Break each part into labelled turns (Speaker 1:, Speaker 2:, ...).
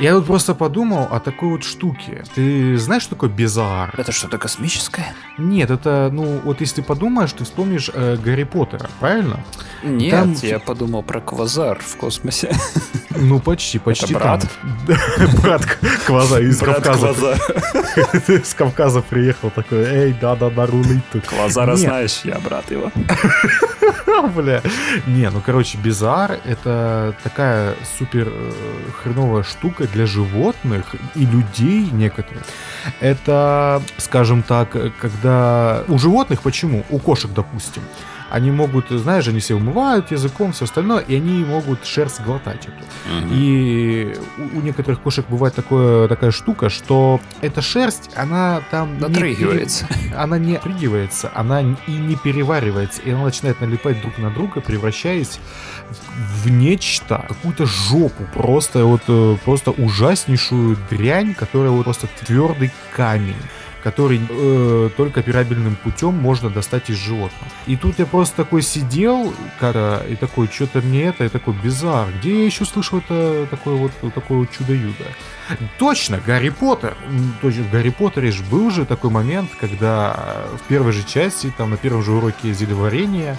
Speaker 1: Я тут просто подумал о такой вот штуке. Ты знаешь, что такое безар?
Speaker 2: Это что-то космическое?
Speaker 1: Нет, это, ну, вот если ты подумаешь, ты вспомнишь э, Гарри Поттера, правильно?
Speaker 2: Нет,
Speaker 1: Там-
Speaker 2: я подумал про квазар в космосе.
Speaker 1: Ну, почти, почти
Speaker 2: брат?
Speaker 1: там. Брат Кваза из
Speaker 2: Брат
Speaker 1: Кавказа.
Speaker 2: Квазар.
Speaker 1: Из Кавказа приехал такой, эй, да-да-да, рулить тут.
Speaker 2: Квазара
Speaker 1: Нет.
Speaker 2: знаешь, я брат его.
Speaker 1: Бля. Не, ну короче, Bizarre это такая супер э, хреновая штука для животных и людей некоторых. Это, скажем так, когда у животных почему? У кошек, допустим. Они могут, знаешь, они все умывают языком, все остальное, и они могут шерсть глотать эту. И у, у некоторых кошек бывает такое, такая штука, что эта шерсть, она там... не
Speaker 2: Натрыгивается.
Speaker 1: пере- Она не отрыгивается, она и не переваривается, и она начинает налипать друг на друга, превращаясь в, в нечто, какую-то жопу, просто вот э, просто ужаснейшую дрянь, которая вот просто твердый камень который э, только операбельным путем можно достать из животного. И тут я просто такой сидел, когда и такой, что-то мне это, и такой, bizarre, где я еще слышал это такое вот, вот такое вот чудо-юдо? Точно, Гарри Поттер. Точно, в Гарри Поттере же был же такой момент, когда э, в первой же части, там на первом же уроке зелеварения,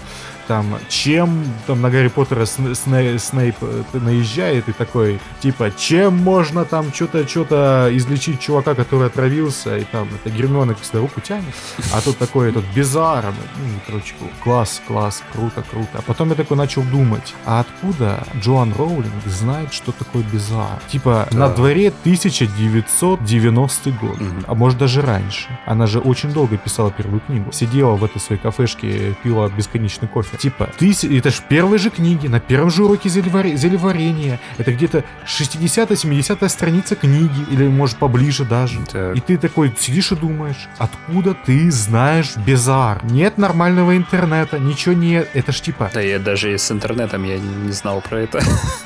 Speaker 1: там, чем там на Гарри Поттера Сн- Сне- Снейп э, наезжает и такой, типа, чем можно там что-то, что-то излечить чувака, который отравился, и там это Гермиона всегда руку тянет, а тут такой этот безаром, ну, короче, класс, класс, круто, круто. А потом я такой начал думать, а откуда Джоан Роулинг знает, что такое безар? Типа,
Speaker 2: Да.
Speaker 1: на дворе 1990 год,
Speaker 2: Мгм.
Speaker 1: а может даже раньше. Она же очень долго писала первую книгу. Сидела в этой своей кафешке, пила бесконечный кофе. Типа, ты, это ж первые же книги, на первом же уроке зелевари- зелеварения. Это где-то 60-70 страница книги, или может поближе даже.
Speaker 2: Так.
Speaker 1: И ты такой сидишь и думаешь, откуда ты знаешь Безар? Нет нормального интернета, ничего нет. Это ж типа,
Speaker 2: Да я даже и с интернетом я не знал про это.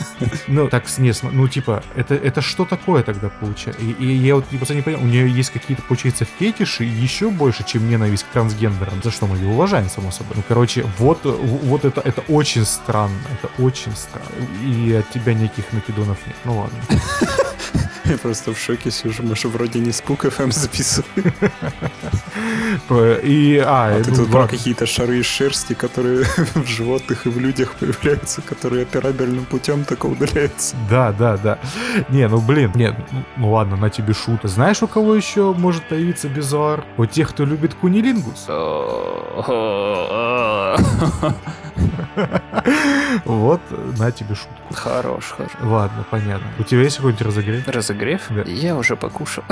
Speaker 1: ну так не, ну типа, это, это что такое тогда получается? И, и я вот просто не понял, у нее есть какие-то, получается, фетиши еще больше, чем ненависть к трансгендерам, за что мы ее уважаем, само собой. Ну, короче, вот, вот это, это очень странно, это очень странно. И от тебя никаких накидонов нет. Ну ладно.
Speaker 2: Я просто в шоке сижу, мы же вроде не спук FM записываем.
Speaker 1: И, а,
Speaker 2: А ты тут про какие-то шары из шерсти, которые в животных и в людях появляются, которые операбельным путем только удаляются.
Speaker 1: Да, да, да. Не, ну блин, нет, ну, ну ладно, на тебе шут. Знаешь, у кого еще может появиться Безуар? У тех, кто любит кунилингус. Вот, на тебе шутку.
Speaker 2: Хорош, хорош.
Speaker 1: Ладно, понятно. У тебя есть какой-нибудь разогрев?
Speaker 2: Разогрев?
Speaker 1: Да.
Speaker 2: Я уже покушал.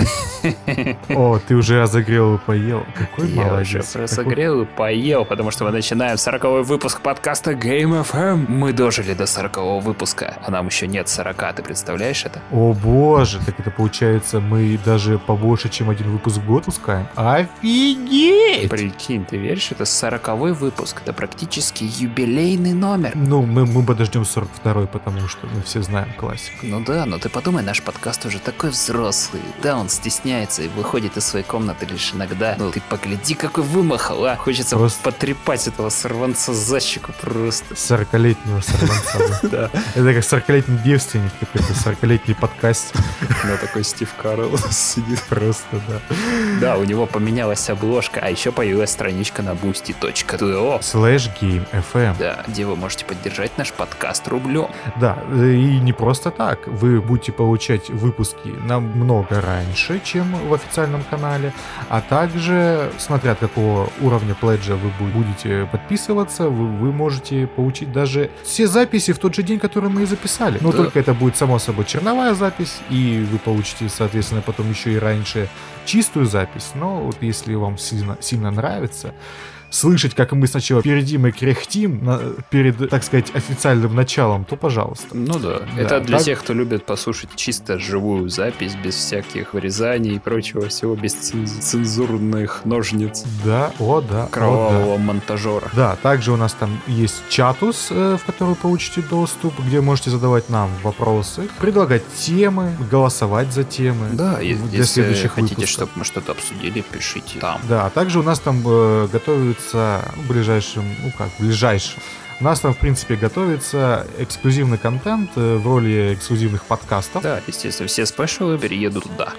Speaker 1: О, ты уже разогрел и поел. Какой
Speaker 2: Я уже
Speaker 1: молодец. Какой-
Speaker 2: разогрел и поел, потому что мы начинаем 40 выпуск подкаста Game FM. Мы дожили до 40 выпуска, а нам еще нет 40, ты представляешь это?
Speaker 1: О боже, так это получается мы даже побольше, чем один выпуск в год пускаем. Офигеть!
Speaker 2: Прикинь, ты веришь, это 40 выпуск, это практически юбилейный номер.
Speaker 1: Ну, мы, мы подождем 42 потому что мы все знаем классику.
Speaker 2: Ну да, но ты подумай, наш подкаст уже такой взрослый. Да, он стесняется и выходит из своей комнаты лишь иногда. Ну ты погляди, какой вымахал, а. Хочется
Speaker 1: Просто-
Speaker 2: потрепать этого сорванца за щеку просто.
Speaker 1: 40-летнего сорванца. да.
Speaker 2: Да.
Speaker 1: Это как 40-летний девственник, какой-то 40-летний подкаст.
Speaker 2: На такой Стив Карл сидит.
Speaker 1: Просто, да.
Speaker 2: Да, у него поменялась обложка, а еще появилась страничка на boosty.to.
Speaker 1: Slash Game FM.
Speaker 2: Да, где вы можете поддержать наш подкаст рублем.
Speaker 1: Да, и не просто так. Вы будете получать выпуски намного раньше, чем в официальном канале, а также, смотря от какого уровня пледжа вы бу- будете подписываться, вы, вы можете получить даже все записи в тот же день, который мы и записали. Но
Speaker 2: Да.
Speaker 1: только это будет, само собой, черновая запись, и вы получите, соответственно, потом еще и раньше чистую запись. Но вот если вам сильно, сильно нравится, слышать, как мы сначала передим и кряхтим на- перед, так сказать, официальным началом, то пожалуйста.
Speaker 2: Ну да,
Speaker 1: Да,
Speaker 2: это для
Speaker 1: так-
Speaker 2: тех, кто любит послушать чисто живую запись, без всяких вырезаний и прочего всего, без ценз- цензурных ножниц
Speaker 1: Да, о, да. о,
Speaker 2: кровавого монтажера.
Speaker 1: да. Да, также у нас там есть чатус, э, в который получите доступ, где можете задавать нам вопросы, предлагать темы, голосовать за темы.
Speaker 2: Да, и
Speaker 1: для
Speaker 2: если
Speaker 1: следующих
Speaker 2: хотите,
Speaker 1: выпусков.
Speaker 2: чтобы мы что-то обсудили, пишите там.
Speaker 1: Да, а также у нас там э, готовится в ближайшем, ну как, в ближайшем, У нас там, в принципе, готовится эксклюзивный контент э, в роли эксклюзивных подкастов.
Speaker 2: Да, естественно, все спешалы переедут туда.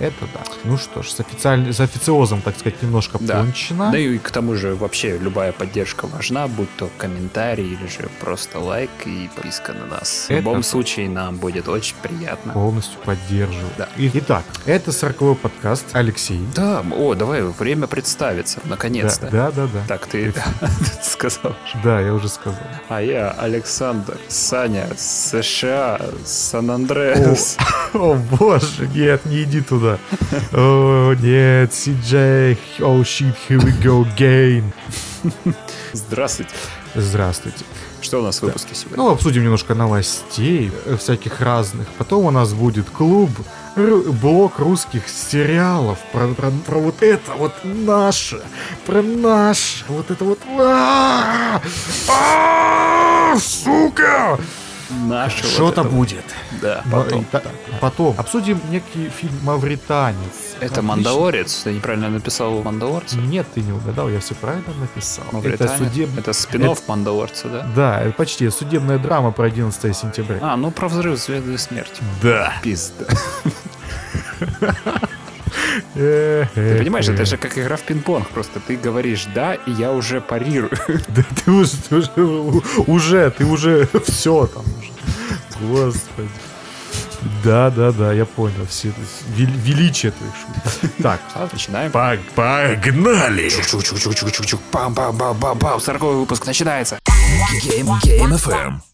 Speaker 1: Это да. Ну что ж, с, официаль... с официозом, так сказать, немножко
Speaker 2: Да.
Speaker 1: пончено.
Speaker 2: Да и к тому же вообще любая поддержка важна, будь то комментарий или же просто лайк и подписка на нас. В
Speaker 1: Это
Speaker 2: любом
Speaker 1: да.
Speaker 2: случае нам будет очень приятно.
Speaker 1: Полностью поддерживаю.
Speaker 2: Да.
Speaker 1: Итак, это 40 подкаст. Алексей.
Speaker 2: Да, о, давай, время представиться, наконец-то.
Speaker 1: Да, да, да.
Speaker 2: Так, ты сказал.
Speaker 1: Да, я уже сказал.
Speaker 2: А я Александр, Саня, США, Сан-Андреас.
Speaker 1: О боже, нет, не иди туда. О нет, CJ, oh shit, here we go again.
Speaker 2: Здравствуйте.
Speaker 1: Здравствуйте.
Speaker 2: Что у нас в выпуске сегодня?
Speaker 1: Ну, обсудим немножко новостей э, всяких разных. Потом у нас будет клуб, блок русских сериалов про, про- про вот это вот наше, про наше, вот это вот... А! А! Сука!
Speaker 2: Наше вот
Speaker 1: Что-то
Speaker 2: это вот.
Speaker 1: будет.
Speaker 2: Да, потом.
Speaker 1: та- Потом обсудим некий фильм «Мавританец».
Speaker 2: Это
Speaker 1: Отлично.
Speaker 2: Мандалорец? Ты неправильно написал Мандалорца?
Speaker 1: Нет, ты не угадал, я все правильно написал. Это судеб...
Speaker 2: Это спин Мандалорца, да?
Speaker 1: Да, это почти судебная драма про 11 сентября.
Speaker 2: А, ну про взрыв звезды смерти.
Speaker 1: Да.
Speaker 2: Пизда.
Speaker 1: Ты
Speaker 2: понимаешь, это же как игра в пинг-понг. Просто ты говоришь «да», и я уже парирую.
Speaker 1: Да ты уже, ты уже, уже, ты уже все там уже. Господи. Да, да, да, я понял. Все величие твоих шуток. Так,
Speaker 2: А, начинаем.
Speaker 1: погнали!
Speaker 2: Чук-чук-чук-чук-чук-чук. Пам-пам-пам-пам-пам. Сороковой выпуск начинается.
Speaker 3: Game, Game FM.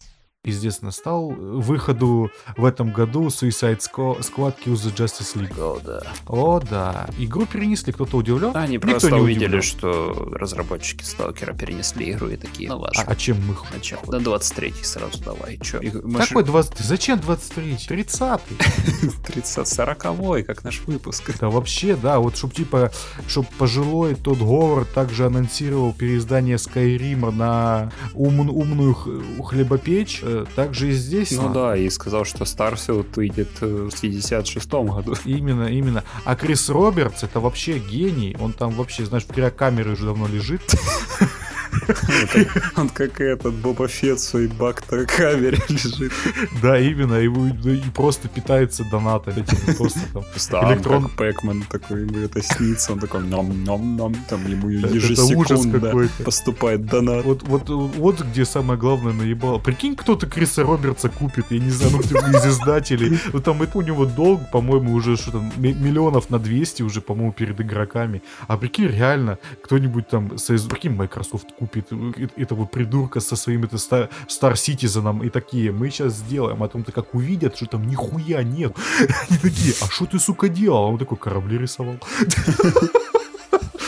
Speaker 1: Известно стал выходу в этом году Suicide Squ- Squad Kills the Justice League.
Speaker 2: О, да.
Speaker 1: О, да. Игру перенесли, кто-то удивлен?
Speaker 2: Они
Speaker 1: Никто
Speaker 2: просто
Speaker 1: не
Speaker 2: увидели,
Speaker 1: удивлен.
Speaker 2: что разработчики Сталкера перенесли игру и такие, ну
Speaker 1: А,
Speaker 2: ладно.
Speaker 1: а чем мы ху-
Speaker 2: Начало. На 23 сразу давай. Че? Мы
Speaker 1: Какой 20? Зачем 23? 30
Speaker 2: 30 40 как наш выпуск.
Speaker 1: Да вообще, да, вот чтоб типа, чтоб пожилой тот Говард также анонсировал переиздание Скайрима на ум- умную х- хлебопечь, э, также и здесь.
Speaker 2: Ну
Speaker 1: на-
Speaker 2: да, и сказал, что Starfield выйдет э, в 56 году.
Speaker 1: Именно, именно. А Крис Робертс это вообще гений. Он там вообще, знаешь, в криокамере уже давно лежит.
Speaker 2: Он как этот Боба Фетт в своей бакта-камере лежит.
Speaker 1: Да, именно. И, вы- и просто питается донатами. Просто там.
Speaker 2: Там
Speaker 1: Электрон-
Speaker 2: Pac-Man такой, ему это снится, он такой ном-ном-ном, там ему
Speaker 1: Это- это
Speaker 2: ежесекундно поступает донат.
Speaker 1: Вот, вот, вот где самое главное наебало. Прикинь, кто-то Криса Робертса купит, я не знаю, ну кто из издателей. Ну там это у него долг, по-моему, уже что там, ми- миллионов на 200 уже, по-моему, перед игроками. А прикинь, реально, кто-нибудь там, прикинь, Microsoft купит э- этого придурка со своим это Star, Star Citizen и такие, мы сейчас сделаем. А потом-то как увидят, что там нихуя нет. Они такие, а что ты, сука, делал? Он такой, корабли рисовал.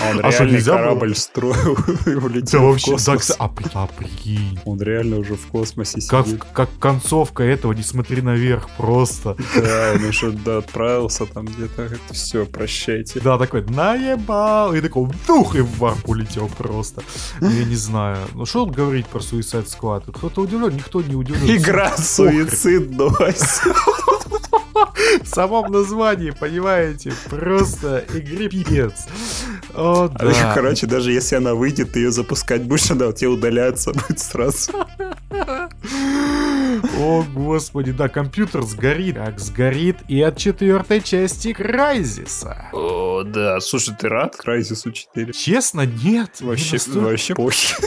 Speaker 2: А он
Speaker 1: А что, нельзя было?
Speaker 2: корабль строил и
Speaker 1: Да
Speaker 2: улетел в
Speaker 1: вообще, да,
Speaker 2: космос.
Speaker 1: кста- а, а прикинь.
Speaker 2: Он реально уже в космосе
Speaker 1: Как,
Speaker 2: сидит.
Speaker 1: как концовка этого, не смотри наверх, просто.
Speaker 2: Да, он еще да, отправился там где-то. Все, прощайте.
Speaker 1: Да, такой, наебал, и такой, дух, и в варп улетел просто. Ну, Я не знаю. Ну, что тут говорить про Suicide Squad? Кто-то удивлен, никто не удивлен.
Speaker 2: Игра суицидность.
Speaker 1: В самом названии, понимаете? Просто игре пипец. О,
Speaker 2: А,
Speaker 1: да.
Speaker 2: Короче, даже если она выйдет, ты ее запускать будешь, она у тебя удаляться будет сразу.
Speaker 1: О, господи, да, компьютер сгорит. Как сгорит и от четвертой части Крайзиса.
Speaker 2: О, да. Слушай, ты рад Крайзису 4?
Speaker 1: Честно, нет. Не
Speaker 2: Вообще,
Speaker 1: настолько.
Speaker 2: вообще похер.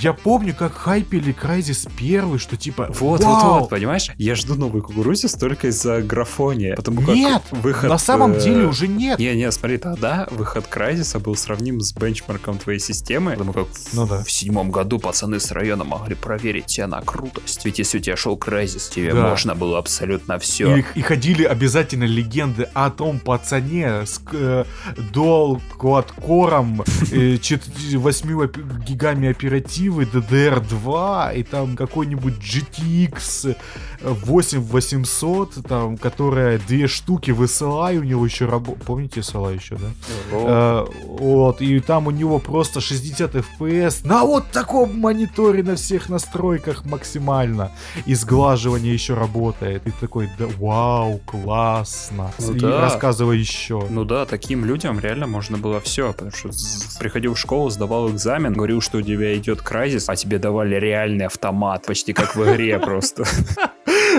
Speaker 1: Я помню, как хайпели Крайзис первый, что типа
Speaker 2: Вот, вот,
Speaker 1: «Вау,
Speaker 2: вот, понимаешь? Я жду новый кукурузис только из-за графония. Потому как
Speaker 1: Нет,
Speaker 2: выход...
Speaker 1: на самом
Speaker 2: э,
Speaker 1: деле уже нет.
Speaker 2: Не, не, смотри, тогда выход Крайзиса был сравним с бенчмарком твоей системы. Потому как в-
Speaker 1: Ну да.
Speaker 2: в седьмом году пацаны с района могли проверить тебя на крутость. Ведь если у тебя шел Крайзис, тебе
Speaker 1: Да.
Speaker 2: можно было абсолютно все.
Speaker 1: И, и ходили обязательно легенды о том пацане с э, Quad Core, э, чет- 8 опи- гигами оперативы, DDR2, и там какой-нибудь GTX 8800, там, которая две штуки в SLI у него еще работает. Помните SLI еще, да? Э, вот, и там у него просто 60 FPS на вот таком мониторе на всех настройках максимально. И сглаживание еще работает. И такой, да, вау, классно.
Speaker 2: Ну
Speaker 1: и
Speaker 2: да.
Speaker 1: рассказывай еще.
Speaker 2: Ну да, таким людям реально можно было все, потому что приходил в школу, сдавал экзамен, говорил, что у тебя идет Crysis, а тебе давали реальный автомат, почти как в игре просто.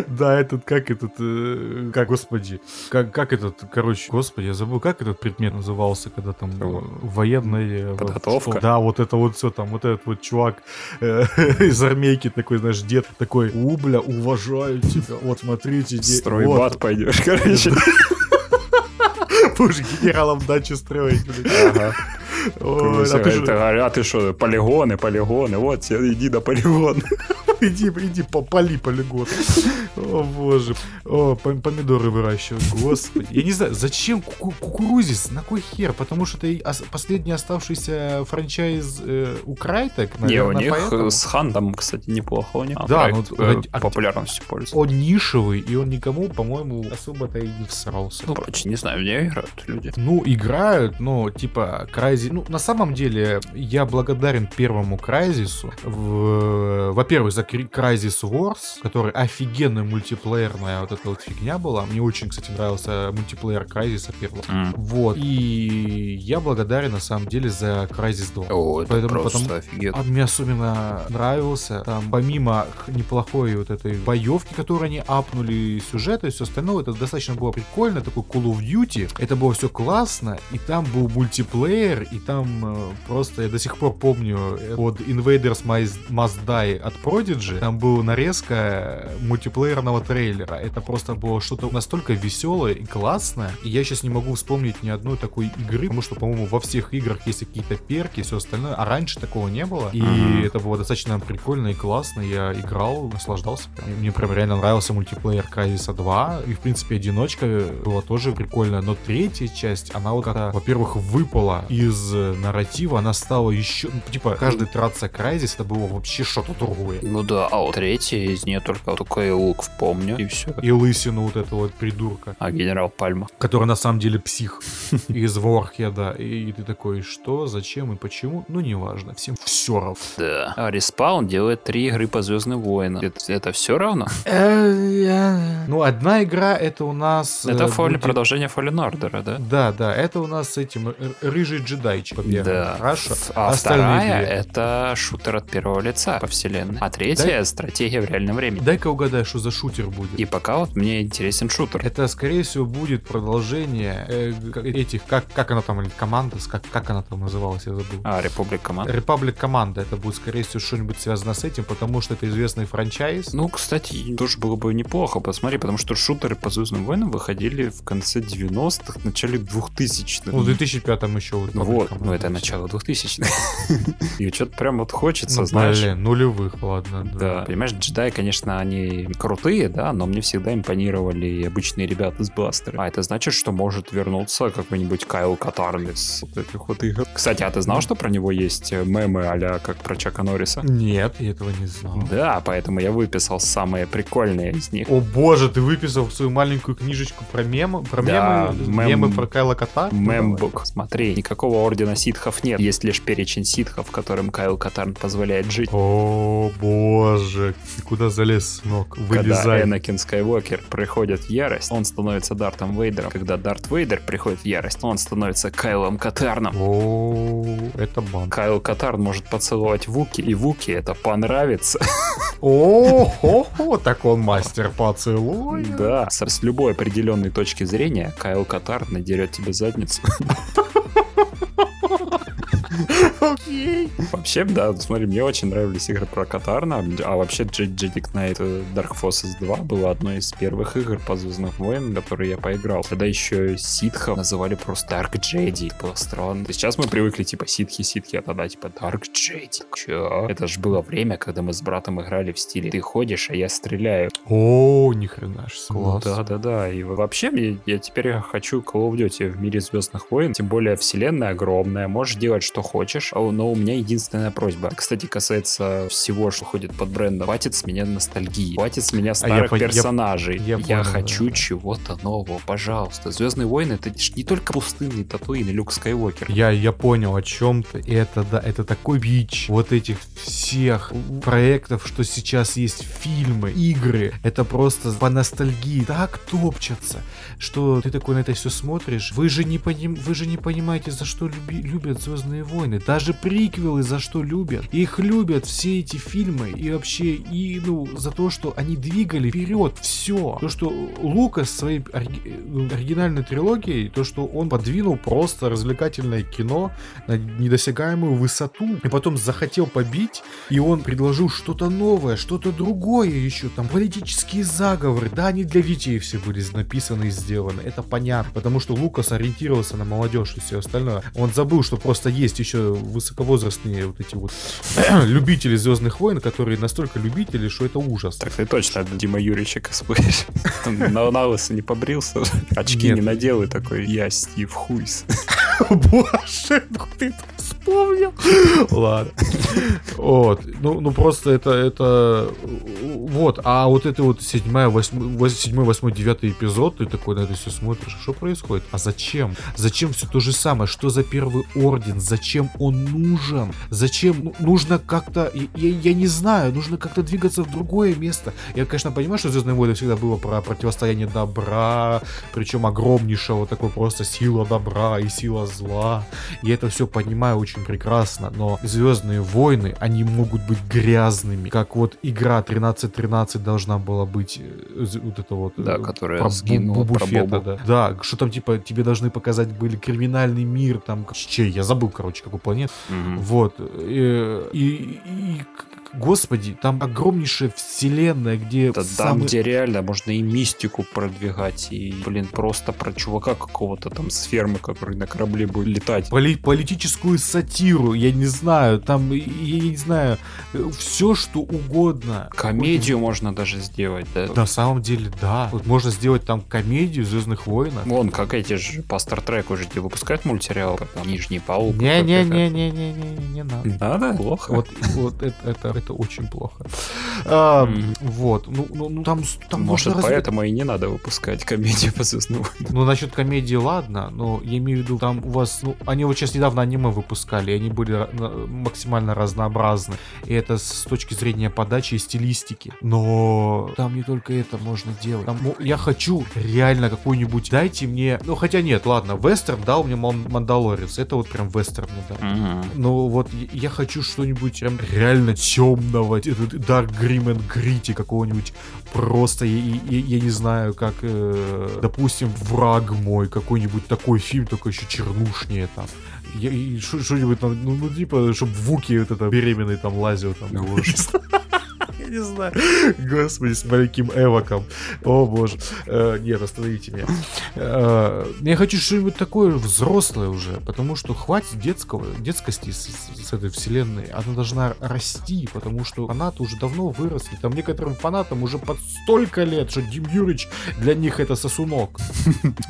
Speaker 1: Да, этот, как этот, э, как, господи, как, как этот, короче, господи, я забыл, как этот предмет назывался, когда там э, военная... вот,
Speaker 2: Подготовка?
Speaker 1: что- да, вот это вот все там, вот этот вот чувак э, из армейки такой, знаешь, дед такой, у, бля, уважаю тебя, вот смотрите,
Speaker 2: Стройбат
Speaker 1: вот,
Speaker 2: пойдешь, короче.
Speaker 1: будешь генералом дачу строить.
Speaker 2: Ага.
Speaker 1: Ой, а ты
Speaker 2: А что, полигоны, полигоны, вот, иди на полигон.
Speaker 1: Иди, иди, попали полигон. О, боже. О, пом- помидоры выращивать, господи. Я не знаю, зачем ку- кукурузис? На кой хер? Потому что это последний оставшийся франчайз э, у Крайтек,
Speaker 2: Не, у
Speaker 1: наверное,
Speaker 2: них
Speaker 1: поэтому.
Speaker 2: с Хандом, кстати, неплохо у них.
Speaker 1: Да,
Speaker 2: проект,
Speaker 1: ну,
Speaker 2: э,
Speaker 1: а-
Speaker 2: популярностью пользуется.
Speaker 1: Он нишевый, и он никому, по-моему, особо-то и не всрался.
Speaker 2: Ну, короче, не знаю, в нее играют люди.
Speaker 1: Ну, играют, но типа Крайзи... Ну, на самом деле, я благодарен первому Крайзису. В- Во-первых, за Крайзис Wars, который офигенная мультиплеерная вот эта вот фигня была. Мне очень, кстати, нравился мультиплеер Крайзиса первого.
Speaker 2: М.
Speaker 1: Вот. И я благодарен, на самом деле, за Крайзис 2.
Speaker 2: О, это
Speaker 1: Поэтому-
Speaker 2: просто
Speaker 1: потому-
Speaker 2: офигенно.
Speaker 1: А мне особенно нравился, там, помимо неплохой вот этой боевки, которую они апнули, сюжета и все остальное, это достаточно было прикольно, такой Call of Duty, это было все классно, и там был мультиплеер, и там э, просто, я до сих пор помню, э, под Invaders Must Must Die от Prodigy, там была нарезка мультиплеерного трейлера, это просто было что-то настолько веселое и классное, и я сейчас не могу вспомнить ни одной такой игры, потому что, по-моему, во всех играх есть какие-то перки и все остальное, а раньше такого не было, и
Speaker 2: Мгм.
Speaker 1: это было достаточно прикольно и классно, я играл, наслаждался. прям. Мне прям реально нравился мультиплеер Crysis 2, и, в принципе, одиночка была тоже прикольная, но третья часть, она вот как-то, во-первых, выпала из э, нарратива, она стала еще, ну, типа, каждый трация Crysis это было вообще что-то другое.
Speaker 2: Ну да, а вот третья из нее только только и лук помню, и все.
Speaker 1: И лысину вот этого вот придурка,
Speaker 2: А генерал Пальма.
Speaker 1: который на самом деле псих из Ворхеда. И ты такой, что, зачем и почему? Ну, неважно, всем все равно.
Speaker 2: Да. А Респаун делает три игры по Звездным войнам. Это, это все равно?
Speaker 1: Ну, одна игра это у нас...
Speaker 2: Это
Speaker 1: э,
Speaker 2: фолли,
Speaker 1: будет-
Speaker 2: продолжение Fallen Order, да?
Speaker 1: Да, да, это у нас с этим р- рыжий джедайчик.
Speaker 2: Да.
Speaker 1: Хорошо.
Speaker 2: А
Speaker 1: Остальные
Speaker 2: вторая
Speaker 1: две.
Speaker 2: это шутер от первого лица по вселенной. А третья стратегия в реальном времени.
Speaker 1: Дай-ка угадай, что за шутер будет.
Speaker 2: И пока вот мне интересен шутер.
Speaker 1: Это, скорее всего, будет продолжение э, этих, как, как она там, или команда, как, как она там называлась, я забыл.
Speaker 2: А, Републик Команд.
Speaker 1: Republic команда, это будет, скорее всего, что-нибудь связано с этим, потому что это известный франчайз.
Speaker 2: Ну, кстати, тоже было бы неплохо, посмотри, потому что шутеры по Звездным войнам выходили в конце 90-х, начале 2000-х.
Speaker 1: Ну, в 2005 еще вот.
Speaker 2: Вот,
Speaker 1: команда
Speaker 2: ну это начало 2000-х. И что-то прям вот хочется,
Speaker 1: Ну,
Speaker 2: знаешь.
Speaker 1: блин, нулевых, ладно.
Speaker 2: Да, понимаешь, джедаи, конечно, они крутые, да, но мне всегда импонировали обычные ребята с бластером. А это значит, что может вернуться какой-нибудь Кайл Катарн из вот этих вот игр. Кстати, а ты знал, что про него есть э, мемы а как про Чака Норриса?
Speaker 1: Нет, я этого не знал.
Speaker 2: Да, поэтому я выписал самые прикольные из них.
Speaker 1: О боже, ты выписал свою маленькую книжечку про мемы, про
Speaker 2: Да,
Speaker 1: мемы,
Speaker 2: мем-
Speaker 1: мемы про Кайла давай.
Speaker 2: Мембук. Смотри, никакого ордена ситхов нет. Есть лишь перечень ситхов, которым Кайл Катарн позволяет жить.
Speaker 1: О боже, ты куда залез, сынок?
Speaker 2: Когда
Speaker 1: Вылезай.
Speaker 2: Энакин Скайуокер приходит в ярость, он становится Дартом Вейдером. Когда Дарт Вейдер приходит в ярость, он становится Кайлом Катарном.
Speaker 1: О, это бан.
Speaker 2: Кайл Катарн может поцеловать Вуки, и Вуки это понравится.
Speaker 1: О, так он мастер поцелуя.
Speaker 2: Да, с, с любой определенной точки зрения Кайл Катарн надерет тебе задницу.
Speaker 1: Окей.
Speaker 2: Вообще, да, смотри, мне очень нравились игры про Катарна, а вообще Jedi Knight э, Dark Forces 2 была одной из первых игр по Звездным войнам, которые я поиграл. Тогда еще ситхов называли просто Dark Jedi. Это было странно. Сейчас мы привыкли, типа, ситхи-ситхи, а тогда, типа, Dark Jedi. Чё? Это же было время, когда мы с братом играли в стиле ты ходишь, а я стреляю.
Speaker 1: О, ни хрена ж, класс.
Speaker 2: Да-да-да. И вообще, мне- я теперь хочу Call of Duty в мире Звездных войн. Тем более, вселенная огромная, можешь делать, что хочешь. А, Но у меня единственная просьба. Кстати, касается всего, что ходит под брендом. Хватит с меня ностальгии. Хватит с меня старых
Speaker 1: пон- А я-
Speaker 2: персонажей.
Speaker 1: я
Speaker 2: Я,
Speaker 1: понял,
Speaker 2: хочу
Speaker 1: да,
Speaker 2: чего-то нового, пожалуйста. Звездные войны это не только пустынный Татуин и Люк Скайуокер.
Speaker 1: Я, я понял о чем ты. Это да, это такой бич вот этих всех проектов, что сейчас есть фильмы, игры. Это просто по ностальгии так топчатся, что ты такой на это все смотришь. Вы же не поним, вы же не понимаете, за что люби- любят Звездные войны. Даже даже приквелы за что любят. Их любят все эти фильмы и вообще, и, ну, за то, что они двигали вперед все. То, что Лукас своей ори- оригинальной трилогией, то, что он подвинул просто развлекательное кино на недосягаемую высоту, и потом захотел побить, и он предложил что-то новое, что-то другое еще, там, политические заговоры, да, они для детей все были написаны и сделаны, это понятно, потому что Лукас ориентировался на молодежь и все остальное. Он забыл, что просто есть еще высоковозрастные вот эти вот любители Звездных войн, которые настолько любители, что это ужас.
Speaker 2: Так ты точно Дима Юрьевича косплеишь. На, на лысо не побрился, очки
Speaker 1: Нет.
Speaker 2: не надел и такой, я Стив Хуйс.
Speaker 1: Боже, ты вспомнил. Ладно. Вот. Ну, ну просто это, это... Вот. А вот это вот седьмая, восьмой, седьмой, восьмой, девятый эпизод, ты такой на это все смотришь. Что происходит? А зачем? Зачем все то же самое? Что за первый орден? Зачем он нужен? Зачем ну, нужно как-то... Я, я- не знаю. Нужно как-то двигаться в другое место. Я, конечно, понимаю, что Звездные войны всегда было про противостояние добра, причем огромнейшего такой просто сила добра и сила зла. Я это все понимаю очень прекрасно, но Звездные войны, они могут быть грязными, как вот игра 1313 должна была быть, э, вот это вот...
Speaker 2: Да,
Speaker 1: э,
Speaker 2: которая
Speaker 1: про
Speaker 2: сгинула,
Speaker 1: Бу-
Speaker 2: про Бобу.
Speaker 1: Да. Да, что там типа тебе должны показать были криминальный мир, там, чей, я забыл, короче, какой планет.
Speaker 2: Мгм.
Speaker 1: Вот. э, И, и, к- господи, там огромнейшая вселенная, где
Speaker 2: там,
Speaker 1: самый-
Speaker 2: где реально можно и мистику продвигать, и, блин, просто про чувака какого-то там с фермы, который на корабле будет летать.
Speaker 1: поли- политическую сатиру, я не знаю, там, я не знаю, все что угодно.
Speaker 2: Комедию можно даже сделать, да?
Speaker 1: На самом деле, да. Вот можно сделать там комедию Звездных войнов.
Speaker 2: Вон, как эти же по Стартреку же тебе выпускают мультсериал, как там Нижний Паук.
Speaker 1: Не-не-не-не-не-не, не надо.
Speaker 2: Надо? Плохо.
Speaker 1: Вот, вот это, это, это очень плохо. А,
Speaker 2: Мгм.
Speaker 1: Вот, ну, ну, ну, там, там
Speaker 2: Может,
Speaker 1: можно
Speaker 2: поэтому и не надо выпускать комедию по Звездным войнам.
Speaker 1: Ну, насчет комедии, ладно, но я имею в виду, там у вас, ну, они вот сейчас недавно аниме выпускали, и они были максимально разнообразны. И это с точки зрения подачи и стилистики. Но там не только это можно делать. Там, ну, я хочу реально какой-нибудь, дайте мне, ну, хотя нет, ладно, вестерн дал мне Ман- Мандалорец, это вот прям вестерн мне дал.
Speaker 2: Мгм.
Speaker 1: Но вот я- хочу что-нибудь прям реально темного, этот Dark Grim and Gritty какого-нибудь просто, я, я- я не знаю, как, э, допустим, враг мой, какой-нибудь такой фильм, только еще чернушнее там. Я- Что-нибудь там, ну, ну, типа, чтобы Вуки вот это беременный там лазил там.
Speaker 2: Боже.
Speaker 1: Не знаю. Господи, с маленьким Эвоком. О боже. Э, Нет, остановите меня. Э, Я хочу что-нибудь такое взрослое уже, потому что хватит детского, детскости с, с- этой вселенной. Она должна расти, потому что фанаты уже давно выросли. Там некоторым фанатам уже под столько лет, что Дим Юрич для них это сосунок.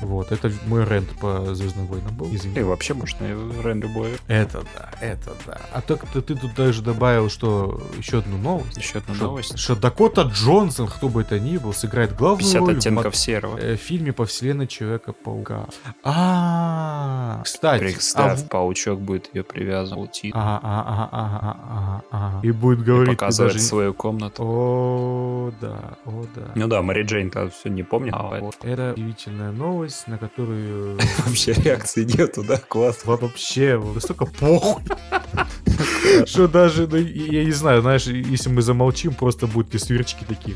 Speaker 1: Вот, это мой рент по Звездным войнам был.
Speaker 2: И
Speaker 1: Извини.
Speaker 2: вообще можно и Рен любой.
Speaker 1: Это да, это да. А так ты, тут даже добавил, что еще одну новость.
Speaker 2: Еще одна
Speaker 1: Что,
Speaker 2: новость.
Speaker 1: что Дакота Джонсон, кто бы это ни был, сыграет главную
Speaker 2: 50
Speaker 1: роль в
Speaker 2: оттенков
Speaker 1: мо-
Speaker 2: серого.
Speaker 1: э, фильме по вселенной Человека-паука. А, кстати, а
Speaker 2: Представь,
Speaker 1: в-
Speaker 2: паучок будет ее привязан.
Speaker 1: Ага, ага, ага, ага, ага. И будет
Speaker 2: и
Speaker 1: говорить, ты
Speaker 2: показывает
Speaker 1: даже...
Speaker 2: свою комнату.
Speaker 1: О, да, о, да.
Speaker 2: Ну да, Мэри Джейн-то все не помнит.
Speaker 1: А, вот. Это удивительная новость, на которую
Speaker 2: Вообще реакции нету, да? Класс.
Speaker 1: Во- вообще настолько похуй. Что даже, ну, я не знаю, знаешь, если мы замолчим, просто будут сверчки такие.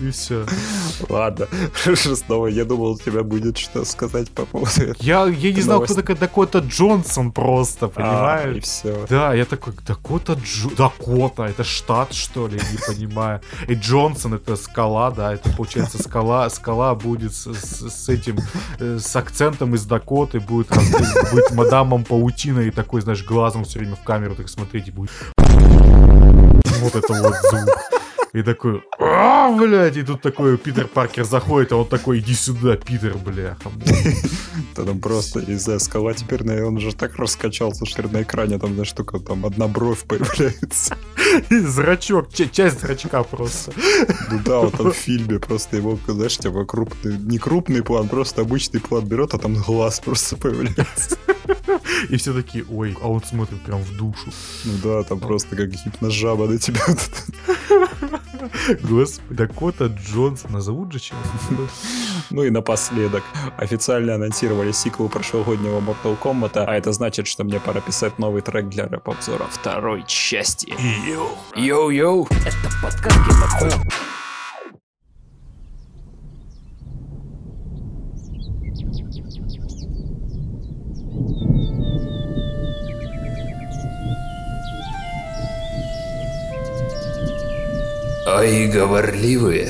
Speaker 1: И все.
Speaker 2: Ладно, снова я думал, у тебя будет что сказать по поводу.
Speaker 1: Я, я не знал, кто такая Дакота Джонсон просто,
Speaker 2: А, и
Speaker 1: понимаешь?
Speaker 2: все.
Speaker 1: Да, я такой, Дакота Джо... Дакота, это штат, что ли? Не понимаю. И Джонсон это скала, да, это получается скала. Скала будет с, с- с этим, э, с акцентом из Дакоты, будет быть мадамом паутиной и такой, знаешь, глазом все время в камеру так смотреть и будет. Вот это вот звук. И такой, а, блядь, и тут такой Питер Паркер заходит, а он такой, иди сюда, Питер, бляха.
Speaker 2: Да там просто из-за скала теперь, наверное, он же так раскачался, что на экране там, знаешь, только там одна бровь появляется.
Speaker 1: И зрачок, ча- часть зрачка просто.
Speaker 2: Ну да, вот там в фильме просто его, знаешь, типа крупный, не крупный план, просто обычный план берет, а там глаз просто появляется.
Speaker 1: И все такие, ой, а он смотрит прям в душу.
Speaker 2: Ну да, там просто как гипножаба на тебя.
Speaker 1: Господи, Дакота Джонсона зовут же чего?
Speaker 2: Ну и напоследок. Официально анонсировали сиквел прошлогоднего Mortal Kombat, а это значит, что мне пора писать новый трек для рэп-обзора второй части. Йоу-йоу!
Speaker 3: Это подкаст FM. Ой, говорливые,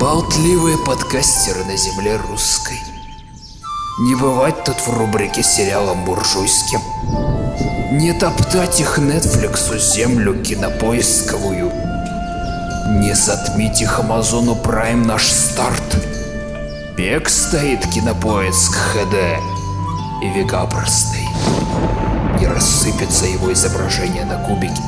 Speaker 3: болтливые подкастеры на земле русской. Не бывать тут в рубрике сериалом буржуйским. Не топтать их Нетфликсу землю кинопоисковую. Не затмить их Амазону Прайм наш старт. Бег стоит кинопоиск ХД и века простый. Не рассыпется его изображение на кубики.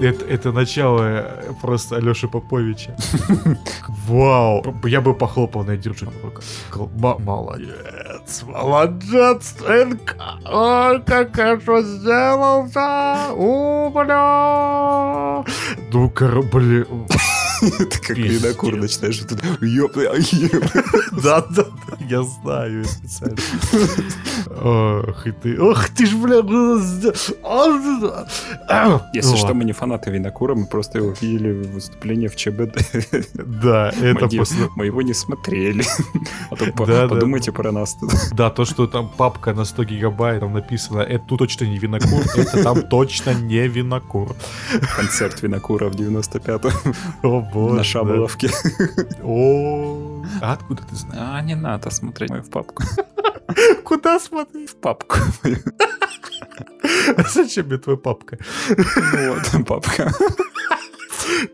Speaker 1: Это, это начало э, просто Алёши Поповича. Вау. Я бы похлопал на держи. Молодец. Молодец, сынка. Ой, как хорошо сделался. Умля. Ну, блин.
Speaker 2: Это как ледокур начинаешь а.
Speaker 1: Да, да, да, я знаю специально. Ох, и ты, ох ты ж, бля.
Speaker 2: Если что, мы не фанаты Винокура, мы просто его видели в выступлении в ЧБД.
Speaker 1: Да, это после...
Speaker 2: мы его не смотрели. А подумайте про нас тут.
Speaker 1: Да, то, что там папка на 100 гигабайт, там написано, это тут точно не винокур, это там точно не винокур.
Speaker 2: Концерт Винокура в 95-м
Speaker 1: О, боже.
Speaker 2: на
Speaker 1: да.
Speaker 2: Шаболовке.
Speaker 1: О, а откуда ты знаешь?
Speaker 2: А, не надо смотреть мою в папку.
Speaker 1: Куда смотреть?
Speaker 2: В папку.
Speaker 1: Зачем мне твоя папка?
Speaker 2: Вот, папка.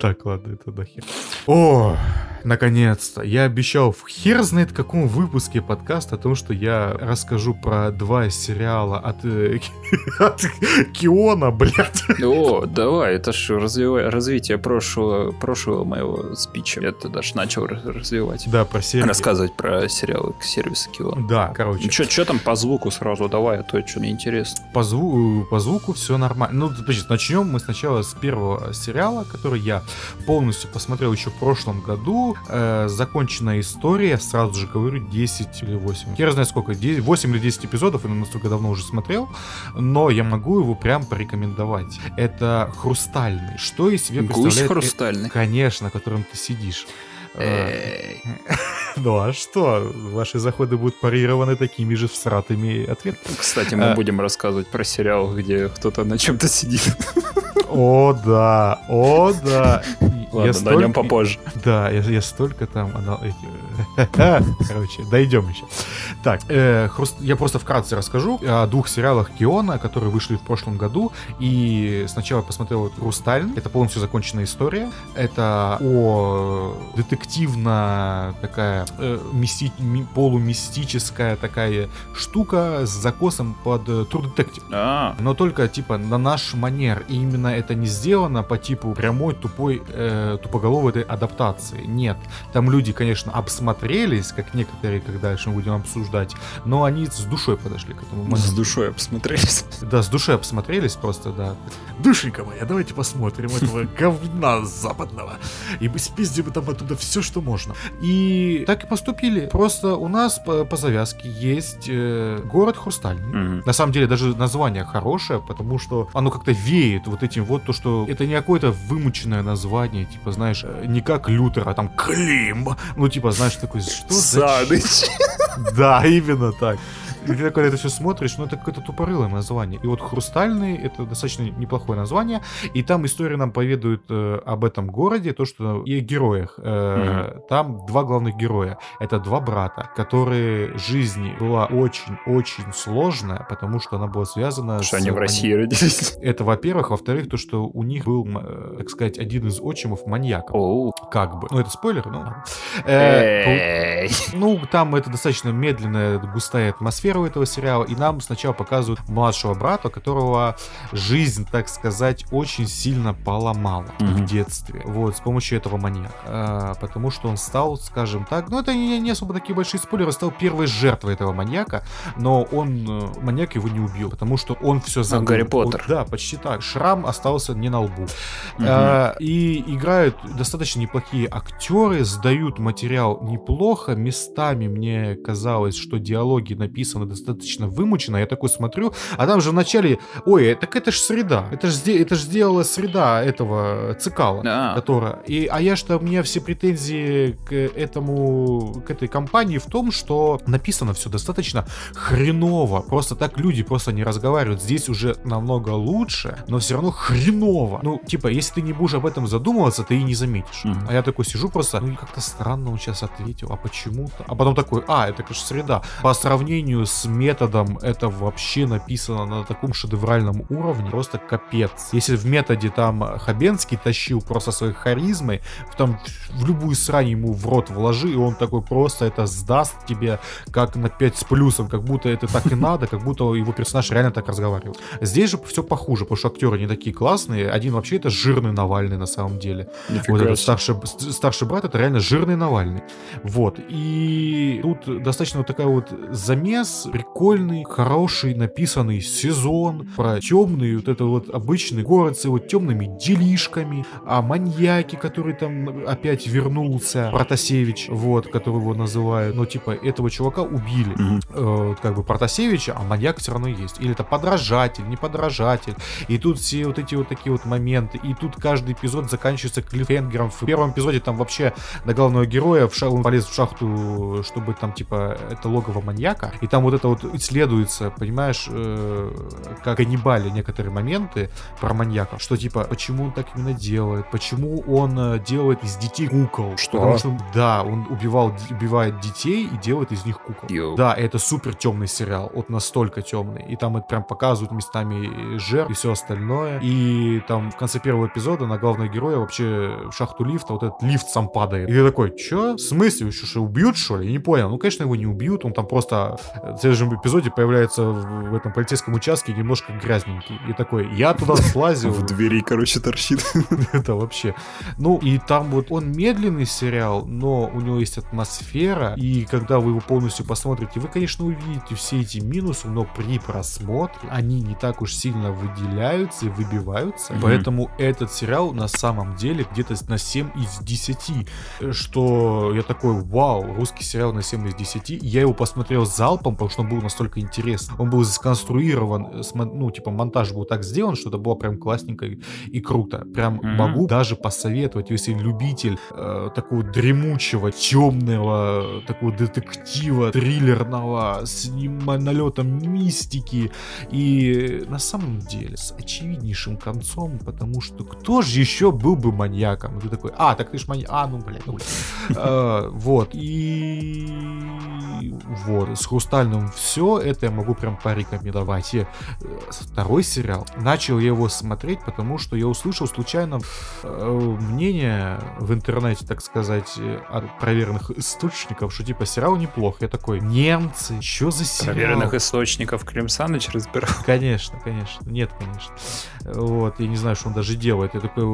Speaker 1: Так, ладно, это нахер. О, наконец-то. Я обещал в хер знает каком выпуске подкаста о том, что я расскажу про два сериала от, э, от Киона, блядь.
Speaker 2: О, давай, это ж развивай- развитие прошлого, прошлого моего спича. Я тогда ж начал раз- развивать.
Speaker 1: Да, про сериал.
Speaker 2: Рассказывать про сериалы сервиса Кио.
Speaker 1: Да, короче.
Speaker 2: Ну что там по звуку сразу давай, а то что мне интересно.
Speaker 1: По, зву- по звуку все нормально. Ну, подожди, начнем мы сначала с первого сериала, который я полностью посмотрел еще в прошлом году. Э, законченная история, сразу же говорю, 10 или 8. Я знаю сколько, 10, 8 или 10 эпизодов, я настолько давно уже смотрел, но я могу его прям порекомендовать. Это «Хрустальный». Что из себя
Speaker 2: Гусь
Speaker 1: представляет... э-
Speaker 2: хрустальный.
Speaker 1: Конечно, которым ты сидишь. Э,
Speaker 2: Эй.
Speaker 1: Ну а что? Ваши заходы будут парированы такими же всратыми ответами.
Speaker 2: Кстати, мы будем рассказывать про сериал, где кто-то на чем-то сидит.
Speaker 1: О, да, о, да.
Speaker 2: Ладно,
Speaker 1: Я
Speaker 2: на нем попозже.
Speaker 1: Да, я, я столько там... анал- Короче, дойдем еще. Так, э, хруст- я просто вкратце расскажу о двух сериалах Киона, которые вышли в прошлом году. И сначала я посмотрел «Хрусталь». Это полностью законченная история. Это о детективно такая э, мисти- ми- полумистическая такая штука с закосом под э, True Detective
Speaker 2: А,
Speaker 1: но только типа на наш манер. И именно это не сделано по типу прямой тупой э, тупоголовой этой адаптации. Нет, там люди, конечно, обсмотрелись, как некоторые, как дальше мы будем обсуждать, но они с душой подошли к этому
Speaker 2: с
Speaker 1: моменту.
Speaker 2: душой посмотрелись.
Speaker 1: Да, с душой обсмотрелись просто, да. Душенька моя, давайте посмотрим этого говна западного. И мы спиздим там оттуда все, что можно. И так и поступили. Просто у нас по, по завязке есть э, город Хрустальный. На самом деле даже название хорошее, потому что оно как-то веет вот этим вот то, что это не какое-то вымученное название, типа, знаешь, э, не как Лютер, а там Клим. Ну, типа, знаешь, такой, что за...
Speaker 2: Саныч.
Speaker 1: Да, именно так. И ты на это все смотришь, ну это какое-то тупорылое название. И вот «Хрустальный» — это достаточно неплохое название. И там история нам поведают э, об этом городе, то, что и о героях. Э, Там два главных героя. Это два брата, которые жизни была очень-очень сложная, потому что она была связана
Speaker 2: Что
Speaker 1: с...
Speaker 2: они в России родились.
Speaker 1: Это, во-первых. Во-вторых, то, что у них был, э, так сказать, один из отчимов маньяком.
Speaker 2: Оу.
Speaker 1: Как бы. Ну, это спойлер, но... ладно. Э, ну, там это достаточно медленная, густая атмосфера, атмосферу этого сериала, и нам сначала показывают младшего брата, которого жизнь, так сказать, очень сильно поломала
Speaker 2: Мгм.
Speaker 1: в детстве. Вот, с помощью этого маньяка. А, потому что он стал, скажем так, ну это не, не особо такие большие спойлеры, стал первой жертвой этого маньяка, но он, э, маньяк его не убил, потому что он все забыл.
Speaker 2: Гарри
Speaker 1: Он-
Speaker 2: Поттер.
Speaker 1: да, почти так. Шрам остался не на лбу.
Speaker 2: Мгм.
Speaker 1: А, и играют достаточно неплохие актеры, сдают материал неплохо. Местами мне казалось, что диалоги написаны достаточно вымученно. Я такой смотрю, а там же в начале, ой, так это ж среда. Это же это ж сделала среда этого цикала.
Speaker 2: А,
Speaker 1: Которая. И, а я что, у меня все претензии к этому, к этой компании в том, что написано все достаточно хреново. Просто так люди просто не разговаривают. Здесь уже намного лучше, но все равно хреново. Ну, типа, если ты не будешь об этом задумываться, ты и не заметишь.
Speaker 2: Мгм.
Speaker 1: А я такой сижу просто, ну как-то странно он сейчас ответил, а почему-то. А потом такой, а, это, конечно, среда. По сравнению с методом, это вообще написано на таком шедевральном уровне, просто капец. Если в методе там Хабенский тащил просто своей харизмой, там в любую срань ему в рот вложи, и он такой просто это сдаст тебе как на 5 с плюсом, как будто это так и надо, как будто его персонаж реально так разговаривал. Здесь же все похуже, потому что актеры не такие классные. Один вообще это жирный Навальный на самом деле.
Speaker 2: нифига
Speaker 1: Вот этот старший, с- старший брат это реально жирный Навальный. Вот. И тут достаточно вот такая вот замес, прикольный, хороший, написанный сезон про темный, вот это вот обычный город с его темными делишками, а маньяки, который там опять вернулся, Протасевич, вот, который его называют. Ну, типа, этого чувака убили
Speaker 2: Мгм.
Speaker 1: э, как бы Протасевича, а маньяк все равно есть. Или это подражатель, не подражатель. И тут все вот эти вот такие вот моменты. И тут каждый эпизод заканчивается клиффхенгером. В первом эпизоде там вообще до главного героя в ша- он полез в шахту, чтобы там типа это логово маньяка. И там вот это вот исследуется, понимаешь, э, как каннибали некоторые моменты про маньяка. Что типа, почему он так именно делает, почему он э, делает из детей кукол.
Speaker 2: Что?
Speaker 1: Потому что, да, он убивал, убивает детей и делает из них кукол.
Speaker 2: Йоу.
Speaker 1: Да, это супер темный сериал, вот настолько темный. И там это прям показывают местами жертв и все остальное. И там в конце первого эпизода на главного героя вообще в шахту лифта вот этот лифт сам падает. И ты такой, чё? В смысле? Что, что, убьют, что ли? Я не понял. Ну, конечно, его не убьют. Он там просто в следующем эпизоде появляется в, этом полицейском участке немножко грязненький. И такой, я туда слазил.
Speaker 2: В двери, короче, торчит.
Speaker 1: Это вообще. Ну, и там вот он медленный сериал, но у него есть атмосфера, и когда вы его полностью посмотрите, вы, конечно, увидите все эти минусы, но при просмотре они не так уж сильно выделяются и выбиваются. Поэтому этот сериал на самом деле где-то на 7 из 10. э, Что я такой, вау, русский сериал на 7 из 10. Я его посмотрел залпом, потому что он был настолько интересный. Он был сконструирован, э, ну, типа, монтаж был так сделан, что это было прям классненько и- круто. Прям
Speaker 2: Мгм.
Speaker 1: могу даже посоветовать, если любитель э, такого дремучего, темного, такого детектива, триллерного, с налетом мистики и на самом деле с очевиднейшим концом, потому что кто же еще был бы маньяком? И Ты такой, а, так ты ж маньяк, а, ну, блядь, ну, блядь. Э, Вот, и вот, с Хрустальным все, это я могу прям порекомендовать. И э, второй сериал, начал я его смотреть, потому что я услышал случайно э, мнение в интернете, так сказать, э, от проверенных источников, что типа сериал неплох. Я такой, немцы, что за сериал?
Speaker 2: Проверенных источников Клим Саныч разбирал.
Speaker 1: Конечно, конечно. Нет, конечно. Вот, я не знаю, что он даже делает. Я такой,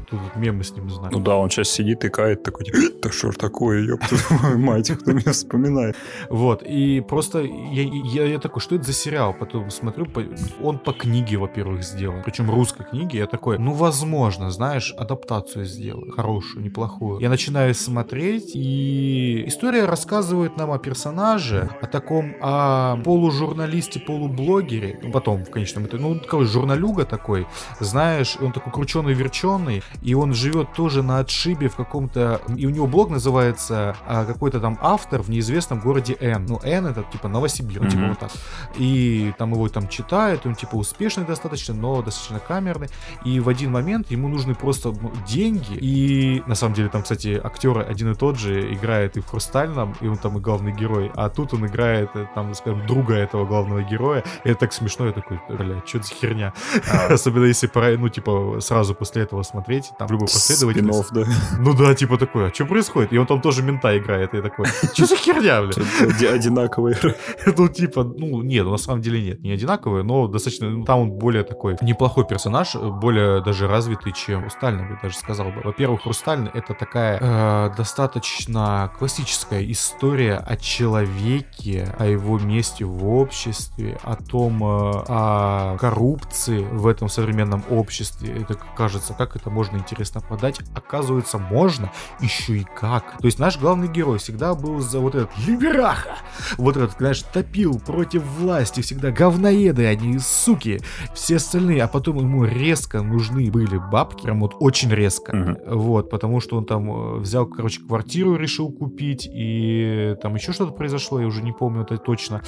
Speaker 1: тут мемы с ним знаю.
Speaker 2: Ну да, он сейчас сидит и кает такой, да что ж такое, ёпта мать, кто меня вспоминает.
Speaker 1: Вот, и просто я, я, я такой, что это за сериал? Потом смотрю, по- он по книге, во-первых, сделан. Причем русской книге. Я такой, ну, возможно, знаешь, адаптацию сделаю. Хорошую, неплохую. Я начинаю смотреть, и история рассказывает нам о персонаже, о таком, о полужурналисте, полублогере. Ну, потом, в конечном итоге, ну, такой журналюга такой, знаешь, он такой крученый-верченый, и он живет тоже на отшибе в каком-то... И у него блог называется а, какой-то там автор в неизвестном городе Н. Ну, Н это типа Новосибирск, ну, типа
Speaker 2: Мгм.
Speaker 1: вот так. И там его там читают, он типа успешный достаточно, но достаточно камерный. И в один момент ему нужны просто ну, деньги. И на самом деле там, кстати, актеры один и тот же играет и в Хрустальном, и он там и главный герой. А тут он играет, э, там, скажем, друга этого главного героя. И это так смешно, я такой, бля, что за херня? Особенно если, пора, ну, типа, сразу после этого смотреть, там, в любой последовательности.
Speaker 2: Да.
Speaker 1: Ну да, типа такой, а что происходит? И он там тоже мента играет, и я такой, что за херня? сделали.
Speaker 2: Одинаковые.
Speaker 1: Ну, типа, ну, нет, на самом деле нет, не одинаковые, но достаточно, ну, там он более такой неплохой персонаж, более даже развитый, чем Хрустальный, бы даже сказал бы. Во-первых, Хрустальный это такая э, достаточно классическая история о человеке, о его месте в обществе, о том, э, о коррупции в этом современном обществе. Это кажется, как это можно интересно подать. Оказывается, можно еще и как. То есть наш главный герой всегда был за вот этот либераха. Вот этот, знаешь, топил против власти. Всегда говноеды, они суки. Все остальные. А потом ему резко нужны были бабки. Прям вот очень резко. Угу. Вот, потому что он там э, взял, короче, квартиру решил купить. И там еще что-то произошло, я уже не помню это точно.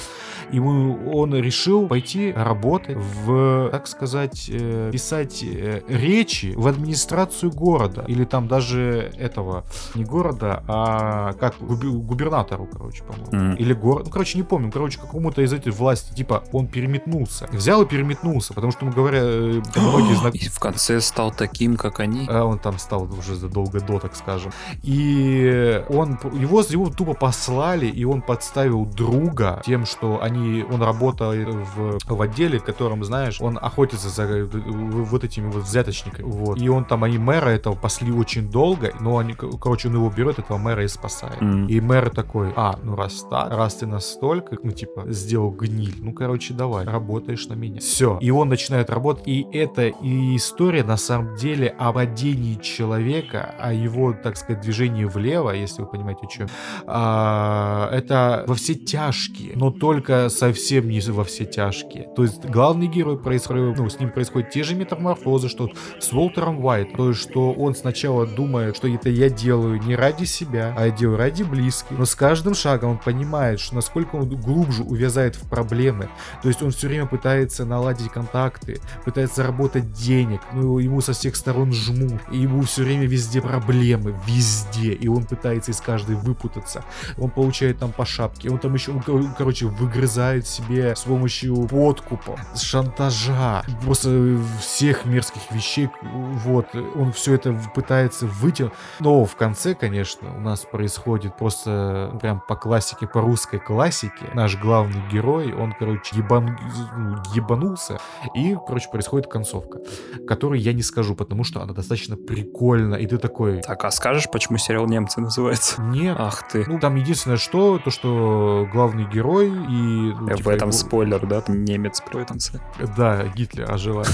Speaker 1: Ему он решил пойти работать в, так сказать, э, писать э, речи в администрацию города. Или там даже этого, не города, а как губернатору, короче, по-моему. Mm. Или город. Ну, короче, не помню. Короче, какому-то из этих власти, типа, он переметнулся. Взял и переметнулся, потому что, ну, говоря, э, многие знак...
Speaker 2: И в конце стал таким, как они.
Speaker 1: А он там стал уже задолго до, так скажем. И он, его, его тупо послали, и он подставил друга тем, что они, он работает в, в отделе, в котором, знаешь, он охотится за вот этими вот взяточниками. Вот. И он там, они мэра этого пасли очень долго, но они, короче, он его берет, этого мэра и спасает. Mm. И мэр такой, а, ну раз так, раз ты настолько, ну типа, сделал гниль, ну короче, давай, работаешь на меня. Все. И он начинает работать, и это и история на самом деле о падении человека, о его, так сказать, движении влево, если вы понимаете, о чем. А, это во все тяжкие, но только совсем не во все тяжкие. То есть главный герой происходит, ну, с ним происходят те же метаморфозы, что с Уолтером Уайт. То есть, что он сначала думает, что это я делаю не ради себя, а я делаю ради близких. Но с каждым шагом он понимает, что насколько он глубже увязает в проблемы. То есть он все время пытается наладить контакты, пытается заработать денег, но ему со всех сторон жмут. И ему все время везде проблемы, везде. И он пытается из каждой выпутаться. Он получает там по шапке. Он там еще, короче, выгрызает себе с помощью подкупа, шантажа, просто всех мерзких вещей. Вот, он все это пытается вытянуть. Но в конце, конечно, у нас происходит просто прям по классике, по русской классике. Наш главный герой, он, короче, ебан... Ну, ебанулся. И, короче, происходит концовка, которой я не скажу, потому что она достаточно прикольна. И ты такой...
Speaker 2: Так, а скажешь, почему сериал «Немцы» называется?
Speaker 1: Нет.
Speaker 2: Ах ты.
Speaker 1: Ну, там единственное что, то, что главный герой и...
Speaker 2: Ну, типа, в этом его... спойлер, да? Там немец в конце.
Speaker 1: Да, Гитлер оживает.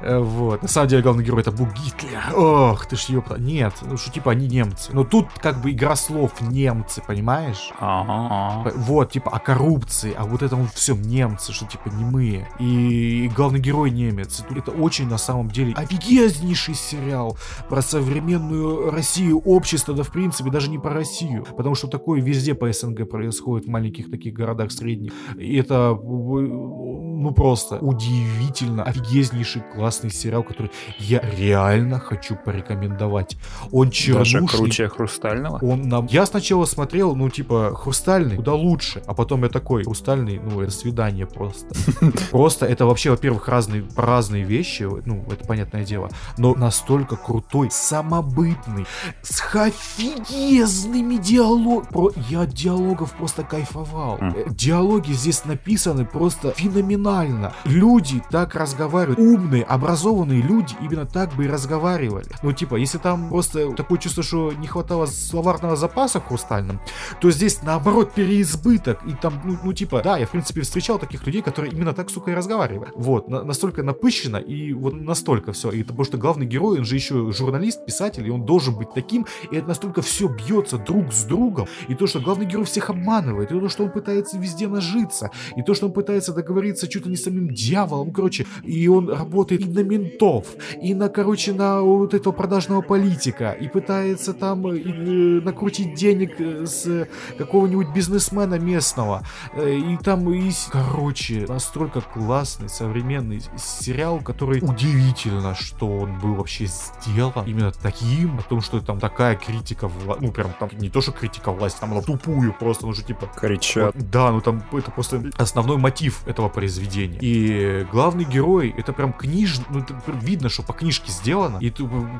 Speaker 1: Э, вот. На самом деле, главный герой это был Гитлер. Ох, ты ж ёпта. Нет, ну что, типа, они немцы. Но тут как бы игра слов немцы, понимаешь?
Speaker 2: Ага.
Speaker 1: Вот, типа, о коррупции, а вот это вот все немцы, что типа не мы. И главный герой немец. Это очень на самом деле офигеннейший сериал про современную Россию, общество, да в принципе даже не про Россию. Потому что такое везде по СНГ происходит в маленьких таких городах средних. И это ну просто удивительно офигезнейший классный сериал, который я реально хочу порекомендовать. Он чернушный.
Speaker 2: Даже круче Хрустального?
Speaker 1: Он нам... Я сначала смотрел, ну типа, Хрустальный куда лучше, а потом я такой, Хрустальный, ну это свидание просто. Просто это вообще, во-первых, разные, разные вещи, ну это понятное дело, но настолько крутой, самобытный, с офигезными диалогами. Про... Я от диалогов просто кайфовал. Mm. Диалоги здесь написаны просто феноменально. Люди так разговаривают, умные, образованные люди именно так бы и разговаривали. Ну, типа, если там просто такое чувство, что не хватало словарного запаса в хрустальном, то здесь наоборот переизбыток. И там, ну, ну типа, да, я в принципе встречал таких людей, которые именно так, сука, и разговаривают. Вот, на, настолько напыщенно и вот настолько все. И потому что главный герой, он же еще журналист, писатель, и он должен быть таким, и это настолько все бьется друг с другом. И то, что главный герой всех обманывает, и то, что он пытается везде нажиться, и то, что он пытается договориться чуть ли не с самим дьяволом, короче, и он работает и на ментов, и на, короче, на вот этого продажного политика, и пытается там и, и, накрутить денег э, с какого-нибудь бизнесмена местного, э, и там, и, короче, настолько классный современный сериал, который удивительно, что он был вообще сделан именно таким, о том, что там такая критика, вла... ну прям там не то, что критика власти, там она тупую просто, ну же типа...
Speaker 2: Кричат.
Speaker 1: Да, ну там это просто основной мотив этого произведения. И главный герой, это прям книж, ну это видно, что по книжке сделано, и,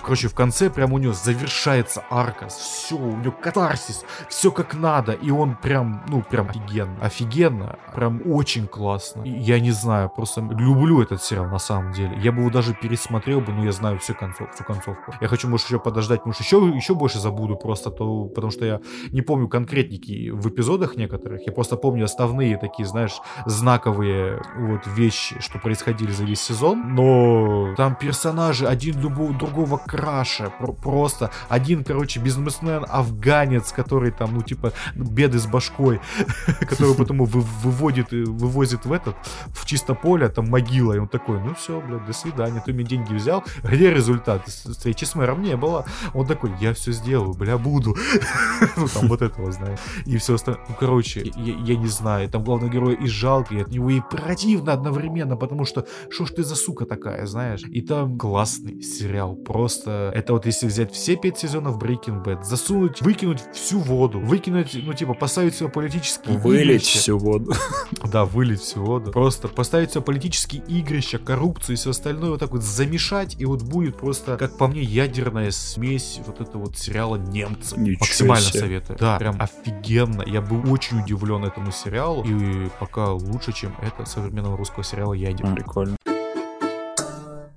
Speaker 1: короче, в конце прям у него завершается арка, все, у него катарсис, все как надо, и он прям, ну, прям офигенно, офигенно, прям очень классно. Я не знаю, просто люблю этот сериал на самом деле. Я бы его даже пересмотрел бы, но я знаю всю, концов, всю концовку. Я хочу, может, еще подождать, может, еще, еще больше забуду просто, то, потому что я не помню конкретники в эпизодах некоторых, я просто помню основные такие, знаешь, знаковые вот вещи, что происходили за весь сезон, но там персонажи один любого другого краше, просто один, короче, бизнесмен афганец, который там, ну, типа, беды с башкой, который потом выводит, вывозит в этот, в чисто поле, там могила, и он такой, ну все, блядь, до свидания, ты мне деньги взял, где результат? Встречи с мэром не было. Он такой, я все сделаю, бля, буду. ну, там вот этого, знаешь. И все остальное. Ну, короче, я, не знаю, там главный герой и жалко, от него и противно одновременно, потому что, что ж ты за сука такая, знаешь? И там классный сериал, просто, это вот если взять все пять сезонов Breaking Bad, засунуть, выкинуть всю воду, выкинуть, ну, типа, поставить все политические
Speaker 2: Вылить всю воду.
Speaker 1: Да, вылить всю воду. Просто поставить все политические игрища, коррупцию и все остальное вот так вот замешать, и вот будет просто, как по мне, ядерная смесь вот этого вот сериала «Немцы».
Speaker 2: Ничего
Speaker 1: Максимально
Speaker 2: себе.
Speaker 1: советую. Да, прям офигенно. Я был очень удивлен этому сериалу, и пока лучше, чем это современного русского сериала «Я один».
Speaker 2: Прикольно.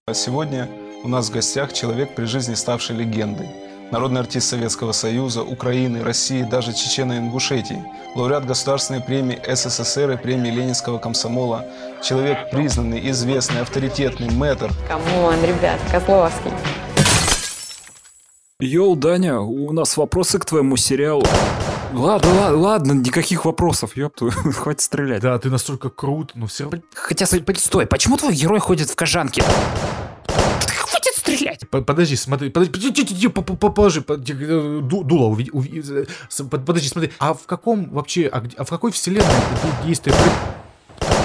Speaker 4: А сегодня у нас в гостях человек при жизни ставший легендой. Народный артист Советского Союза, Украины, России, даже Чечены и Ингушетии. Лауреат Государственной премии СССР и премии Ленинского комсомола. Человек признанный, известный, авторитетный, мэтр.
Speaker 5: Come on, ребят, Козловский.
Speaker 2: Йоу, Даня, у нас вопросы к твоему сериалу. Ладно, ладно, ладно, никаких вопросов, ёпту, хватит стрелять.
Speaker 1: Да, ты настолько крут, но все равно...
Speaker 6: Хотя, стой, стой, почему твой герой ходит в кожанке?
Speaker 1: Подожди, смотри, подожди, подожди, подожди, по- по- по- положи, по- э, ду- дуло, э, подожди, смотри, а в каком вообще, а, а в какой вселенной действие?